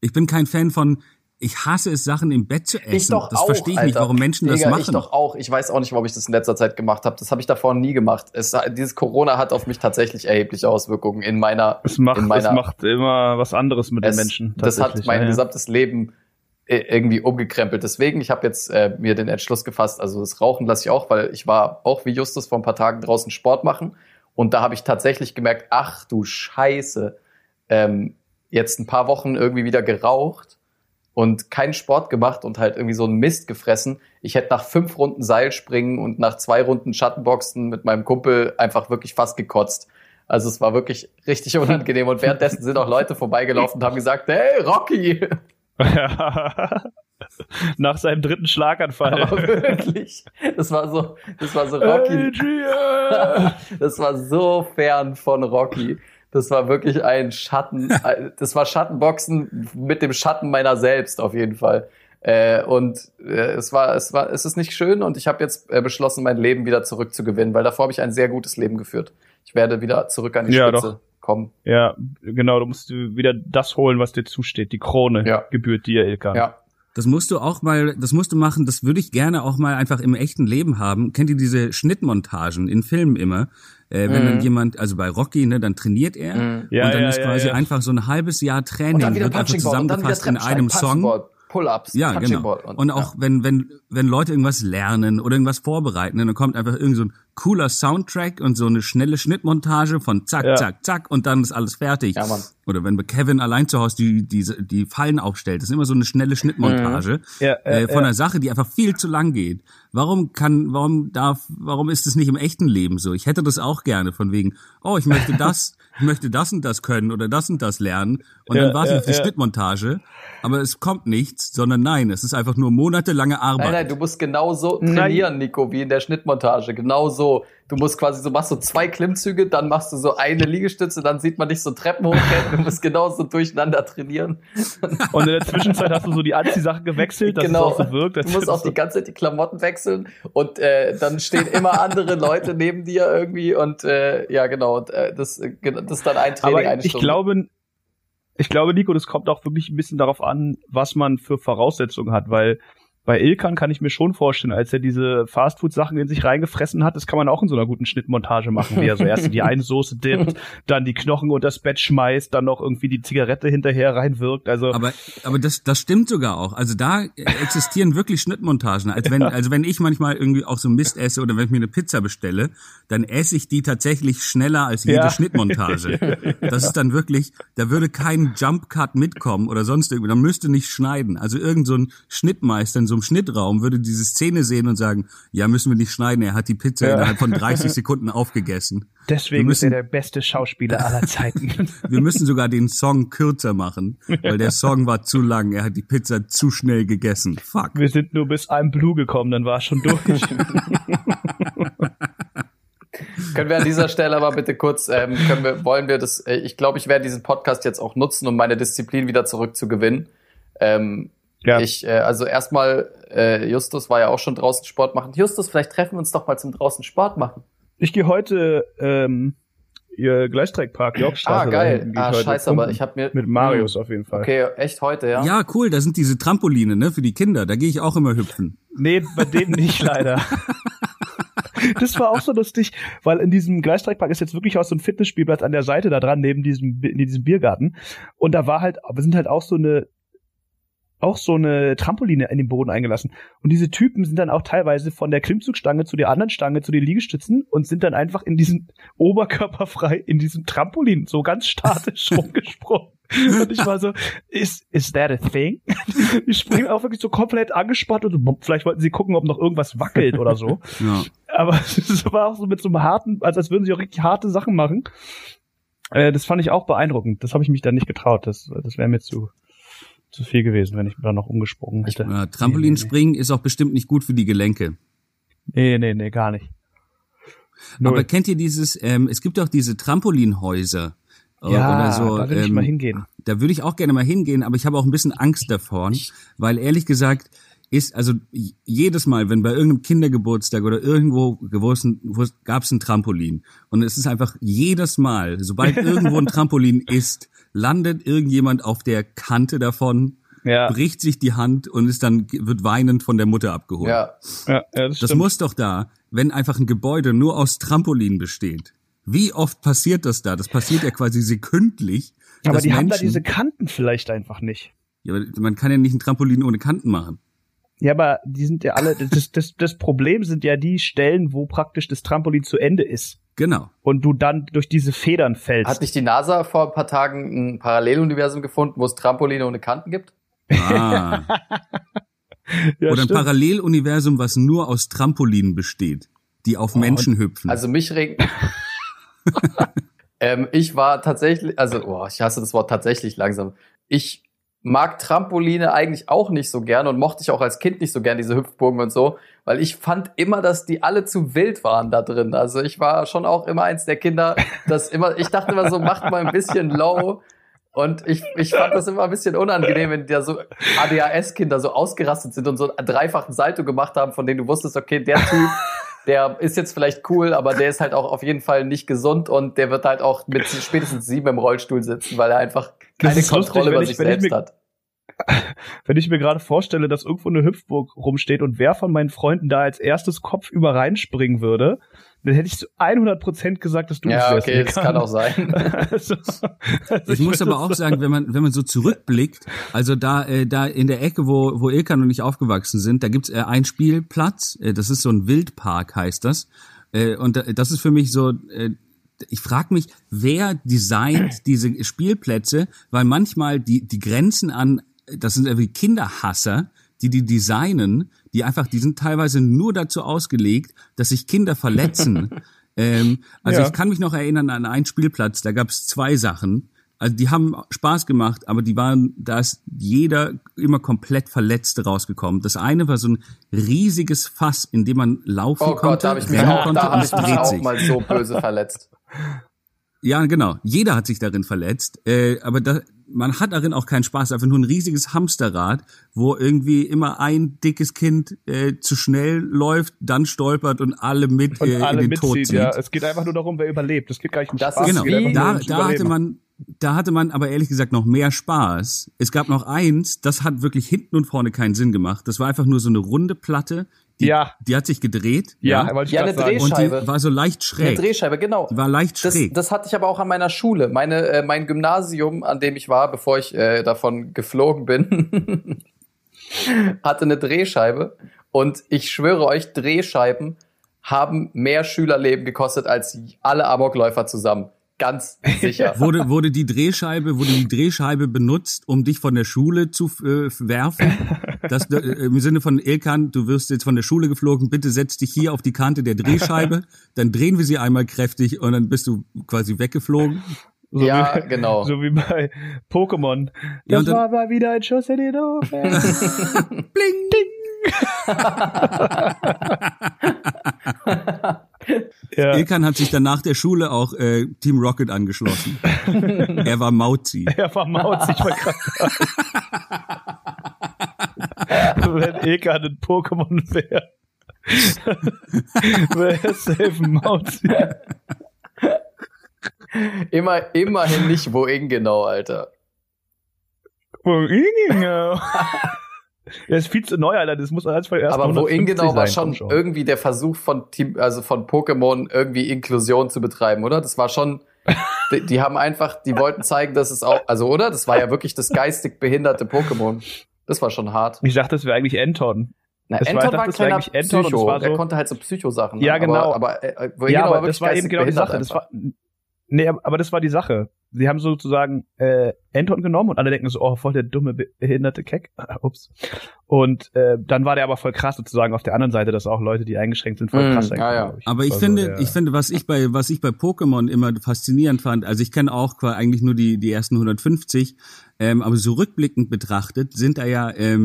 Ich bin kein Fan von, ich hasse es, Sachen im Bett zu essen. Ich doch das auch, verstehe ich nicht, Alter. warum Menschen das Digga, machen. Ich doch auch. Ich weiß auch nicht, warum ich das in letzter Zeit gemacht habe. Das habe ich davor nie gemacht. Es, dieses Corona hat auf mich tatsächlich erhebliche Auswirkungen in meiner. Es macht, in meiner es macht immer was anderes mit es, den Menschen. Das hat mein ja, ja. gesamtes Leben äh, irgendwie umgekrempelt. Deswegen, ich habe jetzt äh, mir den Entschluss gefasst, also das Rauchen lasse ich auch, weil ich war auch wie Justus vor ein paar Tagen draußen Sport machen und da habe ich tatsächlich gemerkt, ach du Scheiße, ähm, jetzt ein paar Wochen irgendwie wieder geraucht und keinen Sport gemacht und halt irgendwie so einen Mist gefressen. Ich hätte nach fünf Runden Seilspringen und nach zwei Runden Schattenboxen mit meinem Kumpel einfach wirklich fast gekotzt. Also es war wirklich richtig unangenehm und währenddessen sind auch Leute vorbeigelaufen und haben gesagt, hey Rocky, Ja. [LAUGHS] Nach seinem dritten Schlaganfall. aber wirklich, das war so, das war so Rocky, Adrian! [LAUGHS] das war so fern von Rocky. Das war wirklich ein Schatten, [LAUGHS] das war Schattenboxen mit dem Schatten meiner selbst auf jeden Fall. Äh, und äh, es war, es war, es ist nicht schön und ich habe jetzt äh, beschlossen, mein Leben wieder zurückzugewinnen, weil davor habe ich ein sehr gutes Leben geführt. Ich werde wieder zurück an die Ja, Spitze doch. kommen. Ja, genau, du musst wieder das holen, was dir zusteht. Die Krone Ja. gebührt dir, Ilka. Ja. Das musst du auch mal, das musst du machen, das würde ich gerne auch mal einfach im echten Leben haben. Kennt ihr diese Schnittmontagen in Filmen immer? Äh, wenn Mhm. dann jemand, also bei Rocky, ne, dann trainiert er Mhm. Ja, und dann ja, ist ja, quasi ja. einfach so ein halbes Jahr Training, Und wird einfach und dann wieder zusammengefasst in einem Song. Pull-ups, Ja, genau. Ball Und auch ja. wenn, wenn, wenn Leute irgendwas lernen oder irgendwas vorbereiten, dann kommt einfach irgend so ein cooler Soundtrack und so eine schnelle Schnittmontage von zack, Ja. zack, zack und dann ist alles fertig. Ja, Mann. Oder wenn Kevin allein zu Hause die, die, die Fallen aufstellt, das ist immer so eine schnelle Schnittmontage Ja, äh, äh, von ja. einer Sache, die einfach viel zu lang geht. Warum kann, warum darf, warum ist es nicht im echten Leben so? Ich hätte das auch gerne von wegen, oh, ich möchte das, [LAUGHS] ich möchte das und das können oder das und das lernen und Ja, dann warte ich ja, auf die ja. Schnittmontage, aber es kommt nichts, sondern nein, es ist einfach nur monatelange Arbeit. Nein, nein, du musst genau so Nein. trainieren, Nico, wie in der Schnittmontage. Genau so. Du musst quasi so, machst so zwei Klimmzüge, dann machst du so eine Liegestütze, dann sieht man dich so Treppen hochrennen. Du musst genau so durcheinander trainieren. Und in der Zwischenzeit hast du so die Anziehsachen gewechselt, dass es auch so wirkt. Genau. Du musst auch die ganze Zeit die Klamotten wechseln und äh, dann stehen immer andere Leute neben dir irgendwie und äh, ja genau, und, äh, das, äh, das ist dann ein Training, Aber eine ich Stunde. glaube, ich glaube, Nico, das kommt auch wirklich ein bisschen darauf an, was man für Voraussetzungen hat, weil bei Ilkan kann ich mir schon vorstellen, als er diese Fastfood-Sachen in sich reingefressen hat, das kann man auch in so einer guten Schnittmontage machen, wie er so erst in die [LAUGHS] eine Soße dippt, dann die Knochen unter das Bett schmeißt, dann noch irgendwie die Zigarette hinterher reinwirkt. Also Aber, aber das, das stimmt sogar auch. Also da existieren wirklich Schnittmontagen. Als wenn, also wenn ich manchmal irgendwie auch so Mist esse oder wenn ich mir eine Pizza bestelle, dann esse ich die tatsächlich schneller als jede Ja. Schnittmontage. [LAUGHS] Das ist dann wirklich, da würde kein Jump Cut mitkommen oder sonst irgendwie. Man müsste nicht schneiden. Also irgend so ein Schnittmeister in so so einem Schnittraum würde diese Szene sehen und sagen, ja, müssen wir nicht schneiden, er hat die Pizza Ja. innerhalb von 30 [LAUGHS] Sekunden aufgegessen. Deswegen Wir ist er müssen- der beste Schauspieler aller Zeiten. [LAUGHS] Wir müssen sogar den Song kürzer machen, weil der Song war zu lang, er hat die Pizza zu schnell gegessen. Fuck. Wir sind nur bis I'm Blue gekommen, dann war es schon durch. [LAUGHS] Können wir an dieser Stelle aber bitte kurz, ähm, können wir, wollen wir das, äh, ich glaube, ich werde diesen Podcast jetzt auch nutzen, um meine Disziplin wieder zurückzugewinnen. Ähm, ja. Ich, äh, also erstmal, äh, Justus war ja auch schon draußen Sport machen. Justus, vielleicht treffen wir uns doch mal zum draußen Sport machen. Ich gehe heute ähm, ihr Gleisstreckpark, Yorkstraße. ah, geil. Ah, heute scheiße, aber ich habe mir. Mit Marius auf jeden Fall. Okay, echt heute, ja? Ja, cool, da sind diese Trampoline, ne, für die Kinder, da gehe ich auch immer hüpfen. Nee, bei dem nicht [LAUGHS] leider. Das war auch so lustig, weil in diesem Gleisstreckpark ist jetzt wirklich auch so ein Fitnessspielplatz an der Seite da dran, neben diesem, in diesem Biergarten. Und da war halt, wir sind halt auch so eine, auch so eine Trampoline in den Boden eingelassen. Und diese Typen sind dann auch teilweise von der Klimmzugstange zu der anderen Stange, zu den Liegestützen und sind dann einfach in diesem [LAUGHS] oberkörperfrei in diesem Trampolin so ganz statisch [LAUGHS] rumgesprungen. Und ich war so, is, is that a thing? [LAUGHS] Die springen auch wirklich so komplett angespannt und so, vielleicht wollten sie gucken, ob noch irgendwas wackelt oder so. Ja. Aber es war auch so mit so einem harten, also als würden sie auch richtig harte Sachen machen. Äh, das fand ich auch beeindruckend. Das habe ich mich dann nicht getraut. Das, das wäre mir zu, zu viel gewesen, wenn ich da noch umgesprungen hätte. Ja, Trampolinspringen ist auch bestimmt nicht gut für die Gelenke. Nee, nee, nee, gar nicht. Null. Aber kennt ihr dieses, ähm, es gibt auch diese Trampolinhäuser. äh, ja, oder so, da will ich ähm, mal hingehen. Da würde ich auch gerne mal hingehen, aber ich habe auch ein bisschen Angst davor, weil ehrlich gesagt ist, also jedes Mal, wenn bei irgendeinem Kindergeburtstag oder irgendwo gab es ein Trampolin und es ist einfach jedes Mal, sobald [LAUGHS] irgendwo ein Trampolin ist, landet irgendjemand auf der Kante davon, Ja, bricht sich die Hand und ist dann wird weinend von der Mutter abgeholt. Ja. ja, ja das, Das muss doch da, wenn einfach ein Gebäude nur aus Trampolin besteht. Wie oft passiert das da? Das passiert ja quasi sekündlich. Aber die haben da Menschen- diese Kanten vielleicht einfach nicht. Ja, aber man kann ja nicht ein Trampolin ohne Kanten machen. Ja, aber die sind ja alle, das, das, das Problem sind ja die Stellen, wo praktisch das Trampolin zu Ende ist. Genau. Und du dann durch diese Federn fällst. Hat nicht die NASA vor ein paar Tagen ein Paralleluniversum gefunden, wo es Trampoline ohne Kanten gibt? Ah. [LAUGHS] ja, Oder ein stimmt. Paralleluniversum, was nur aus Trampolinen besteht, die auf Menschen hüpfen. Also mich regt. [LAUGHS] ähm, ich war tatsächlich, also, oh, ich hasse das Wort tatsächlich langsam. Ich mag Trampoline eigentlich auch nicht so gern und mochte ich auch als Kind nicht so gern diese Hüpfburgen und so, weil ich fand immer, dass die alle zu wild waren da drin. Also ich war schon auch immer eins der Kinder, das immer, ich dachte immer so, macht mal ein bisschen low. Und ich, ich fand das immer ein bisschen unangenehm, wenn da so ADHS-Kinder so ausgerastet sind und so einen dreifachen Salto gemacht haben, von denen du wusstest, okay, der Typ, der ist jetzt vielleicht cool, aber der ist halt auch auf jeden Fall nicht gesund und der wird halt auch mit spätestens sieben im Rollstuhl sitzen, weil er einfach Das keine lustig, Kontrolle wenn über ich- sich ich selbst mir- hat. [LAUGHS] Wenn ich mir gerade vorstelle, dass irgendwo eine Hüpfburg rumsteht und wer von meinen Freunden da als erstes Kopf über reinspringen würde, dann hätte ich zu 100% gesagt, dass du das Ja, wärst. okay, das kann auch sein. [LAUGHS] Also, also ich muss würde aber auch das- sagen, wenn man wenn man so zurückblickt, also da äh, da in der Ecke, wo wo Ilkan und ich aufgewachsen sind, da gibt's äh, einen Spielplatz. Äh, das ist so ein Wildpark, heißt das. Äh, und da, das ist für mich so. Äh, ich frage mich, wer designt [CLEARS THROAT] diese Spielplätze, weil manchmal die die Grenzen an, das sind irgendwie Kinderhasser, die die designen, die einfach, die sind teilweise nur dazu ausgelegt, dass sich Kinder verletzen. [LAUGHS] ähm, also Ja. ich kann mich noch erinnern an einen Spielplatz, da gab es zwei Sachen. Also die haben Spaß gemacht, aber die waren, da ist jeder immer komplett verletzt rausgekommen. Das eine war so ein riesiges Fass, in dem man laufen Oh konnte, Gott, da habe ich mich rennen auch, konnte da es ich mich dreht auch sich. mal so böse verletzt. Ja, genau. Jeder hat sich darin verletzt. Äh, aber da, man hat darin auch keinen Spaß. Einfach nur ein riesiges Hamsterrad, wo irgendwie immer ein dickes Kind äh, zu schnell läuft, dann stolpert und alle mit und äh, in alle den Tod mitzieht, zieht. ja. Es geht einfach nur darum, wer überlebt. Es geht gar nicht um Das Spaß. Genau, da, ums da hatte man, da hatte man aber ehrlich gesagt noch mehr Spaß. Es gab noch eins, das hat wirklich hinten und vorne keinen Sinn gemacht. Das war einfach nur so eine runde Platte, die, Ja. die hat sich gedreht. Ja, wollte ich Ja, eine sagen. und Drehscheibe. die war so leicht Eine schräg. Drehscheibe, genau. Die war leicht Das, schräg. das hatte ich aber auch an meiner Schule. Meine, äh, mein Gymnasium, an dem ich war, bevor ich äh, davon geflogen bin, [LAUGHS] hatte eine Drehscheibe. Und ich schwöre euch, Drehscheiben haben mehr Schülerleben gekostet als alle Amokläufer zusammen. Ganz sicher. [LAUGHS] Wurde, wurde die Drehscheibe, wurde die Drehscheibe benutzt, um dich von der Schule zu äh, werfen? Das, äh, Im Sinne von Ilkan, du wirst jetzt von der Schule geflogen, bitte setz dich hier auf die Kante der Drehscheibe, [LAUGHS] dann drehen wir sie einmal kräftig und dann bist du quasi weggeflogen. So ja, wie, genau. So wie bei Pokémon. Ja, Das dann- war mal wieder ein Schuss in den Ofen. [LAUGHS] Bling, [LAUGHS] ja. Ilkan hat sich dann nach der Schule auch äh, Team Rocket angeschlossen. [LAUGHS] er war Mauzi. Er war Mauz, ich war gerade [LAUGHS] Wenn Eka ein Pokémon wäre. wäre er safe ein Mauz. Immer, immerhin nicht wohin genau, Alter. Der ist viel zu neu, Alter. Das muss alles von erst Aber wohin 150 genau war schon irgendwie der Versuch von Team, also von Pokémon irgendwie Inklusion zu betreiben, oder? Das war schon, [LAUGHS] die, die haben einfach, die wollten zeigen, dass es auch, also oder? Das war ja wirklich das geistig behinderte Pokémon. Das war schon hart. Ich dachte, das wäre eigentlich Anton. Na, Das war- Anton ich war ein war kleiner Anton und Psycho. war so- konnte halt so Psycho-Sachen. Ja, genau. Aber, aber äh, wohin Ja, genau aber war das war eben genau die Sache. Das war, nee, aber das war die Sache. Sie haben sozusagen äh, Anton genommen und alle denken so, oh, voll der dumme, behinderte Keck. [LAUGHS] Ups. Und äh, dann war der aber voll krass sozusagen auf der anderen Seite, dass auch Leute, die eingeschränkt sind, voll Mm, krass sein ja, ja. ich. Aber ich Das war so finde, der- ich finde, was ich bei, was ich bei Pokémon immer faszinierend fand, also ich kenne auch qua- eigentlich nur die, die ersten 150, ähm, aber so rückblickend betrachtet sind da ja ähm,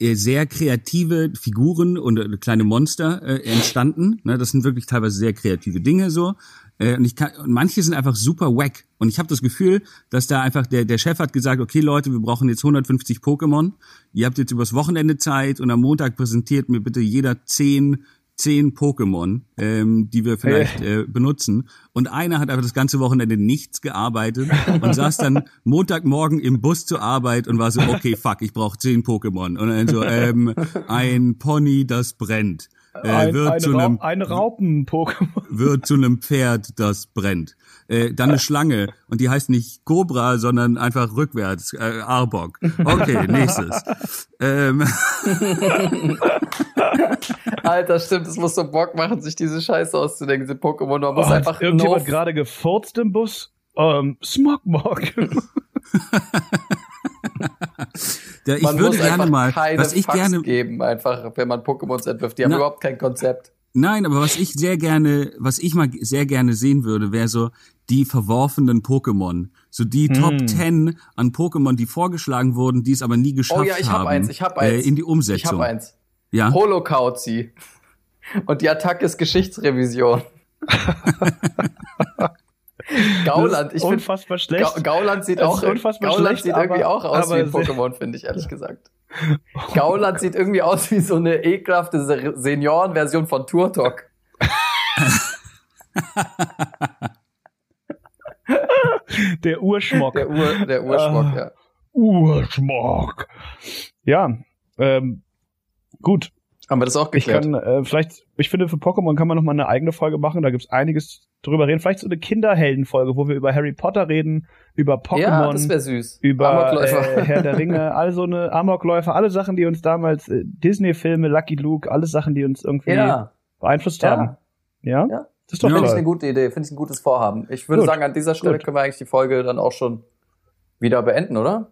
Mhm. sehr kreative Figuren und äh, kleine Monster äh, entstanden. Ne, das sind wirklich teilweise sehr kreative Dinge so. Äh, und ich kann, und manche sind einfach super wack. Und ich habe das Gefühl, dass da einfach der, der Chef hat gesagt, okay Leute, wir brauchen jetzt 150 Pokémon. Ihr habt jetzt übers Wochenende Zeit und am Montag präsentiert mir bitte jeder zehn zehn Pokémon, ähm, die wir vielleicht äh, benutzen. Und einer hat einfach das ganze Wochenende nichts gearbeitet und saß dann Montagmorgen im Bus zur Arbeit und war so, okay, fuck, ich brauche zehn Pokémon. Und dann so, ähm, ein Pony, das brennt. Äh, ein, wird eine, zu einem ein Raupen-Pokémon. [LAUGHS] wird zu einem Pferd, das brennt. Äh, dann eine Schlange und die heißt nicht Cobra, sondern einfach rückwärts, äh, Arbok. Okay, [LAUGHS] nächstes. Ähm, [LAUGHS] Alter, stimmt, es muss so Bock machen, sich diese Scheiße auszudenken, diese Pokémon. Man muss Oh, einfach irgendjemand no gerade gefurzt im Bus? Ähm, Smogmog. Der, ich man würde muss gerne mal, keine was ich Fucks gerne, geben, einfach, wenn man Pokémons entwirft. Die haben Na- überhaupt kein Konzept. nein, aber was ich sehr gerne, was ich mal sehr gerne sehen würde, wäre so die verworfenen Pokémon. So die Hm. Top 10 an Pokémon, die vorgeschlagen wurden, die es aber nie geschafft Oh ja, ich hab haben. eins, ich hab Äh, eins. in die Ich Umsetzung. habe eins. Ja. Holokauzi. Und die Attacke ist Geschichtsrevision. [LAUGHS] [LAUGHS] [LAUGHS] Gauland, ich finde, unfassbar schlecht. Ga Gauland sieht auch, unfassbar Gauland schlecht, sieht irgendwie aber- auch aus wie ein Pokémon, finde ich, ehrlich [LAUGHS] gesagt. Gauland sieht irgendwie aus wie so eine ekelhafte Se- Seniorenversion von Turtok. [LAUGHS] Der Urschmock. Der Ur, der Urschmock, Ah. ja. Urschmock. Ja, ähm, gut. Haben wir das auch Ich geklärt? kann äh, vielleicht, ich finde, für Pokémon kann man noch mal eine eigene Folge machen. Da gibt's einiges drüber reden. Vielleicht so eine Kinderheldenfolge, wo wir über Harry Potter reden, über ja, das Pokémon, wäre süß. über Amokläufer. äh, Herr der Ringe, [LAUGHS] all so eine Amokläufer, alle Sachen, die uns damals äh, Disney-Filme, Lucky Luke, alles Sachen, die uns irgendwie ja, beeinflusst Ja. haben. Ja? Ja. Das ist doch Ja. finde ich eine gute Idee, finde ich ein gutes Vorhaben. Ich würde Gut. sagen, an dieser Stelle Gut. können wir eigentlich die Folge dann auch schon wieder beenden, oder?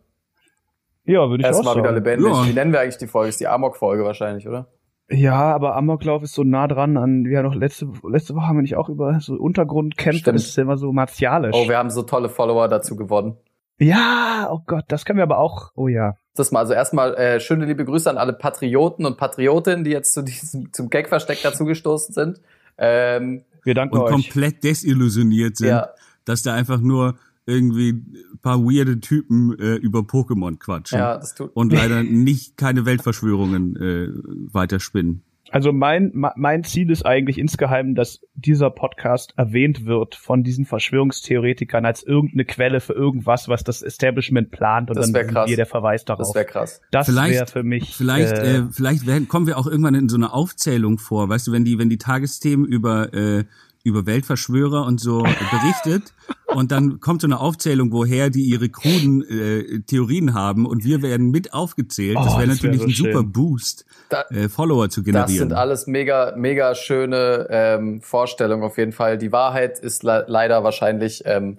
Ja, würde ich auch Erstmal sagen. wieder lebendig. Ja. Wie nennen wir eigentlich die Folge? Ist die Amok-Folge wahrscheinlich, oder? Ja, aber Amoklauf ist so nah dran an, ja noch letzte, letzte Woche haben wir nicht auch über so Untergrundkämpfe, das ist immer so martialisch. Oh, wir haben so tolle Follower dazu gewonnen. ja, oh Gott, das können wir aber auch, oh ja. Das mal, also erstmal äh, schöne liebe Grüße an alle Patrioten und Patriotinnen, die jetzt zu diesem, zum Gag-Versteck dazugestoßen sind. Ähm, Wir danken Und euch. komplett desillusioniert sind. ja, dass da einfach nur irgendwie ein paar weirde Typen äh, über Pokémon quatschen ja, das tut. und leider nicht keine Weltverschwörungen äh, weiterspinnen. Also mein, mein Ziel ist eigentlich insgeheim, dass dieser Podcast erwähnt wird von diesen Verschwörungstheoretikern als irgendeine Quelle für irgendwas, was das Establishment plant und Das dann krass. wir der Verweis darauf. Das wäre krass. Das wäre für mich. Vielleicht, äh, äh, vielleicht werden, kommen wir auch irgendwann in so eine Aufzählung vor, weißt du, wenn die, wenn die Tagesthemen über äh, über Weltverschwörer und so berichtet und dann kommt so eine Aufzählung, woher die ihre kruden äh, Theorien haben und wir werden mit aufgezählt. das Oh, wäre das wär natürlich so ein super schön. Boost, Da- äh, Follower zu Das generieren. sind alles mega, mega schöne ähm, Vorstellungen auf jeden Fall. Die Wahrheit ist le leider wahrscheinlich, ähm,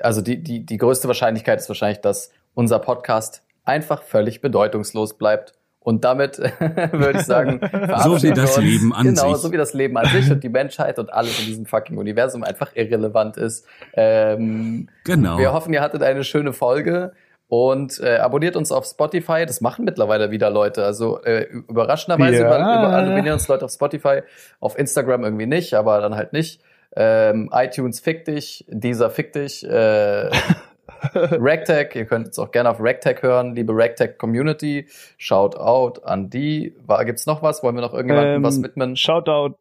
also die, die, die größte Wahrscheinlichkeit ist wahrscheinlich, dass unser Podcast einfach völlig bedeutungslos bleibt. Und damit [LAUGHS] würde ich sagen, [LAUGHS] verabschieden das wir uns. Leben an genau, sich. so wie das Leben an sich und die Menschheit und alles in diesem fucking Universum einfach irrelevant ist. Ähm, genau. wir hoffen, ihr hattet eine schöne Folge und äh, abonniert uns auf Spotify. Das machen mittlerweile wieder Leute. Also äh, überraschenderweise Ja. über, über, abonnieren uns Leute auf Spotify, auf Instagram irgendwie nicht, aber dann halt nicht. Ähm, iTunes fick dich, dieser fick dich, äh, [LAUGHS] Ragtag, ihr könnt es auch gerne auf Ragtag hören, liebe Ragtag Community, shout out an die. War, gibt's noch was? Wollen wir noch irgendjemandem Ähm, was widmen? Shoutout.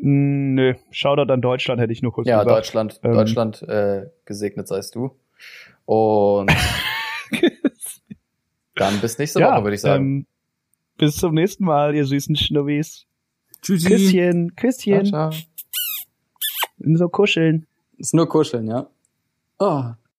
Mm, Nö, Shoutout an Deutschland hätte ich nur kurz Ja, gesagt. Deutschland, ähm, Deutschland, äh, gesegnet seist du. Und [LAUGHS] dann bis nächste Woche, würde ich sagen. Ähm, bis zum nächsten Mal, ihr süßen Schnubbis. Tschüssi. Küsschen, Küsschen. ciao. So kuscheln. Ist nur kuscheln, ja. Oh,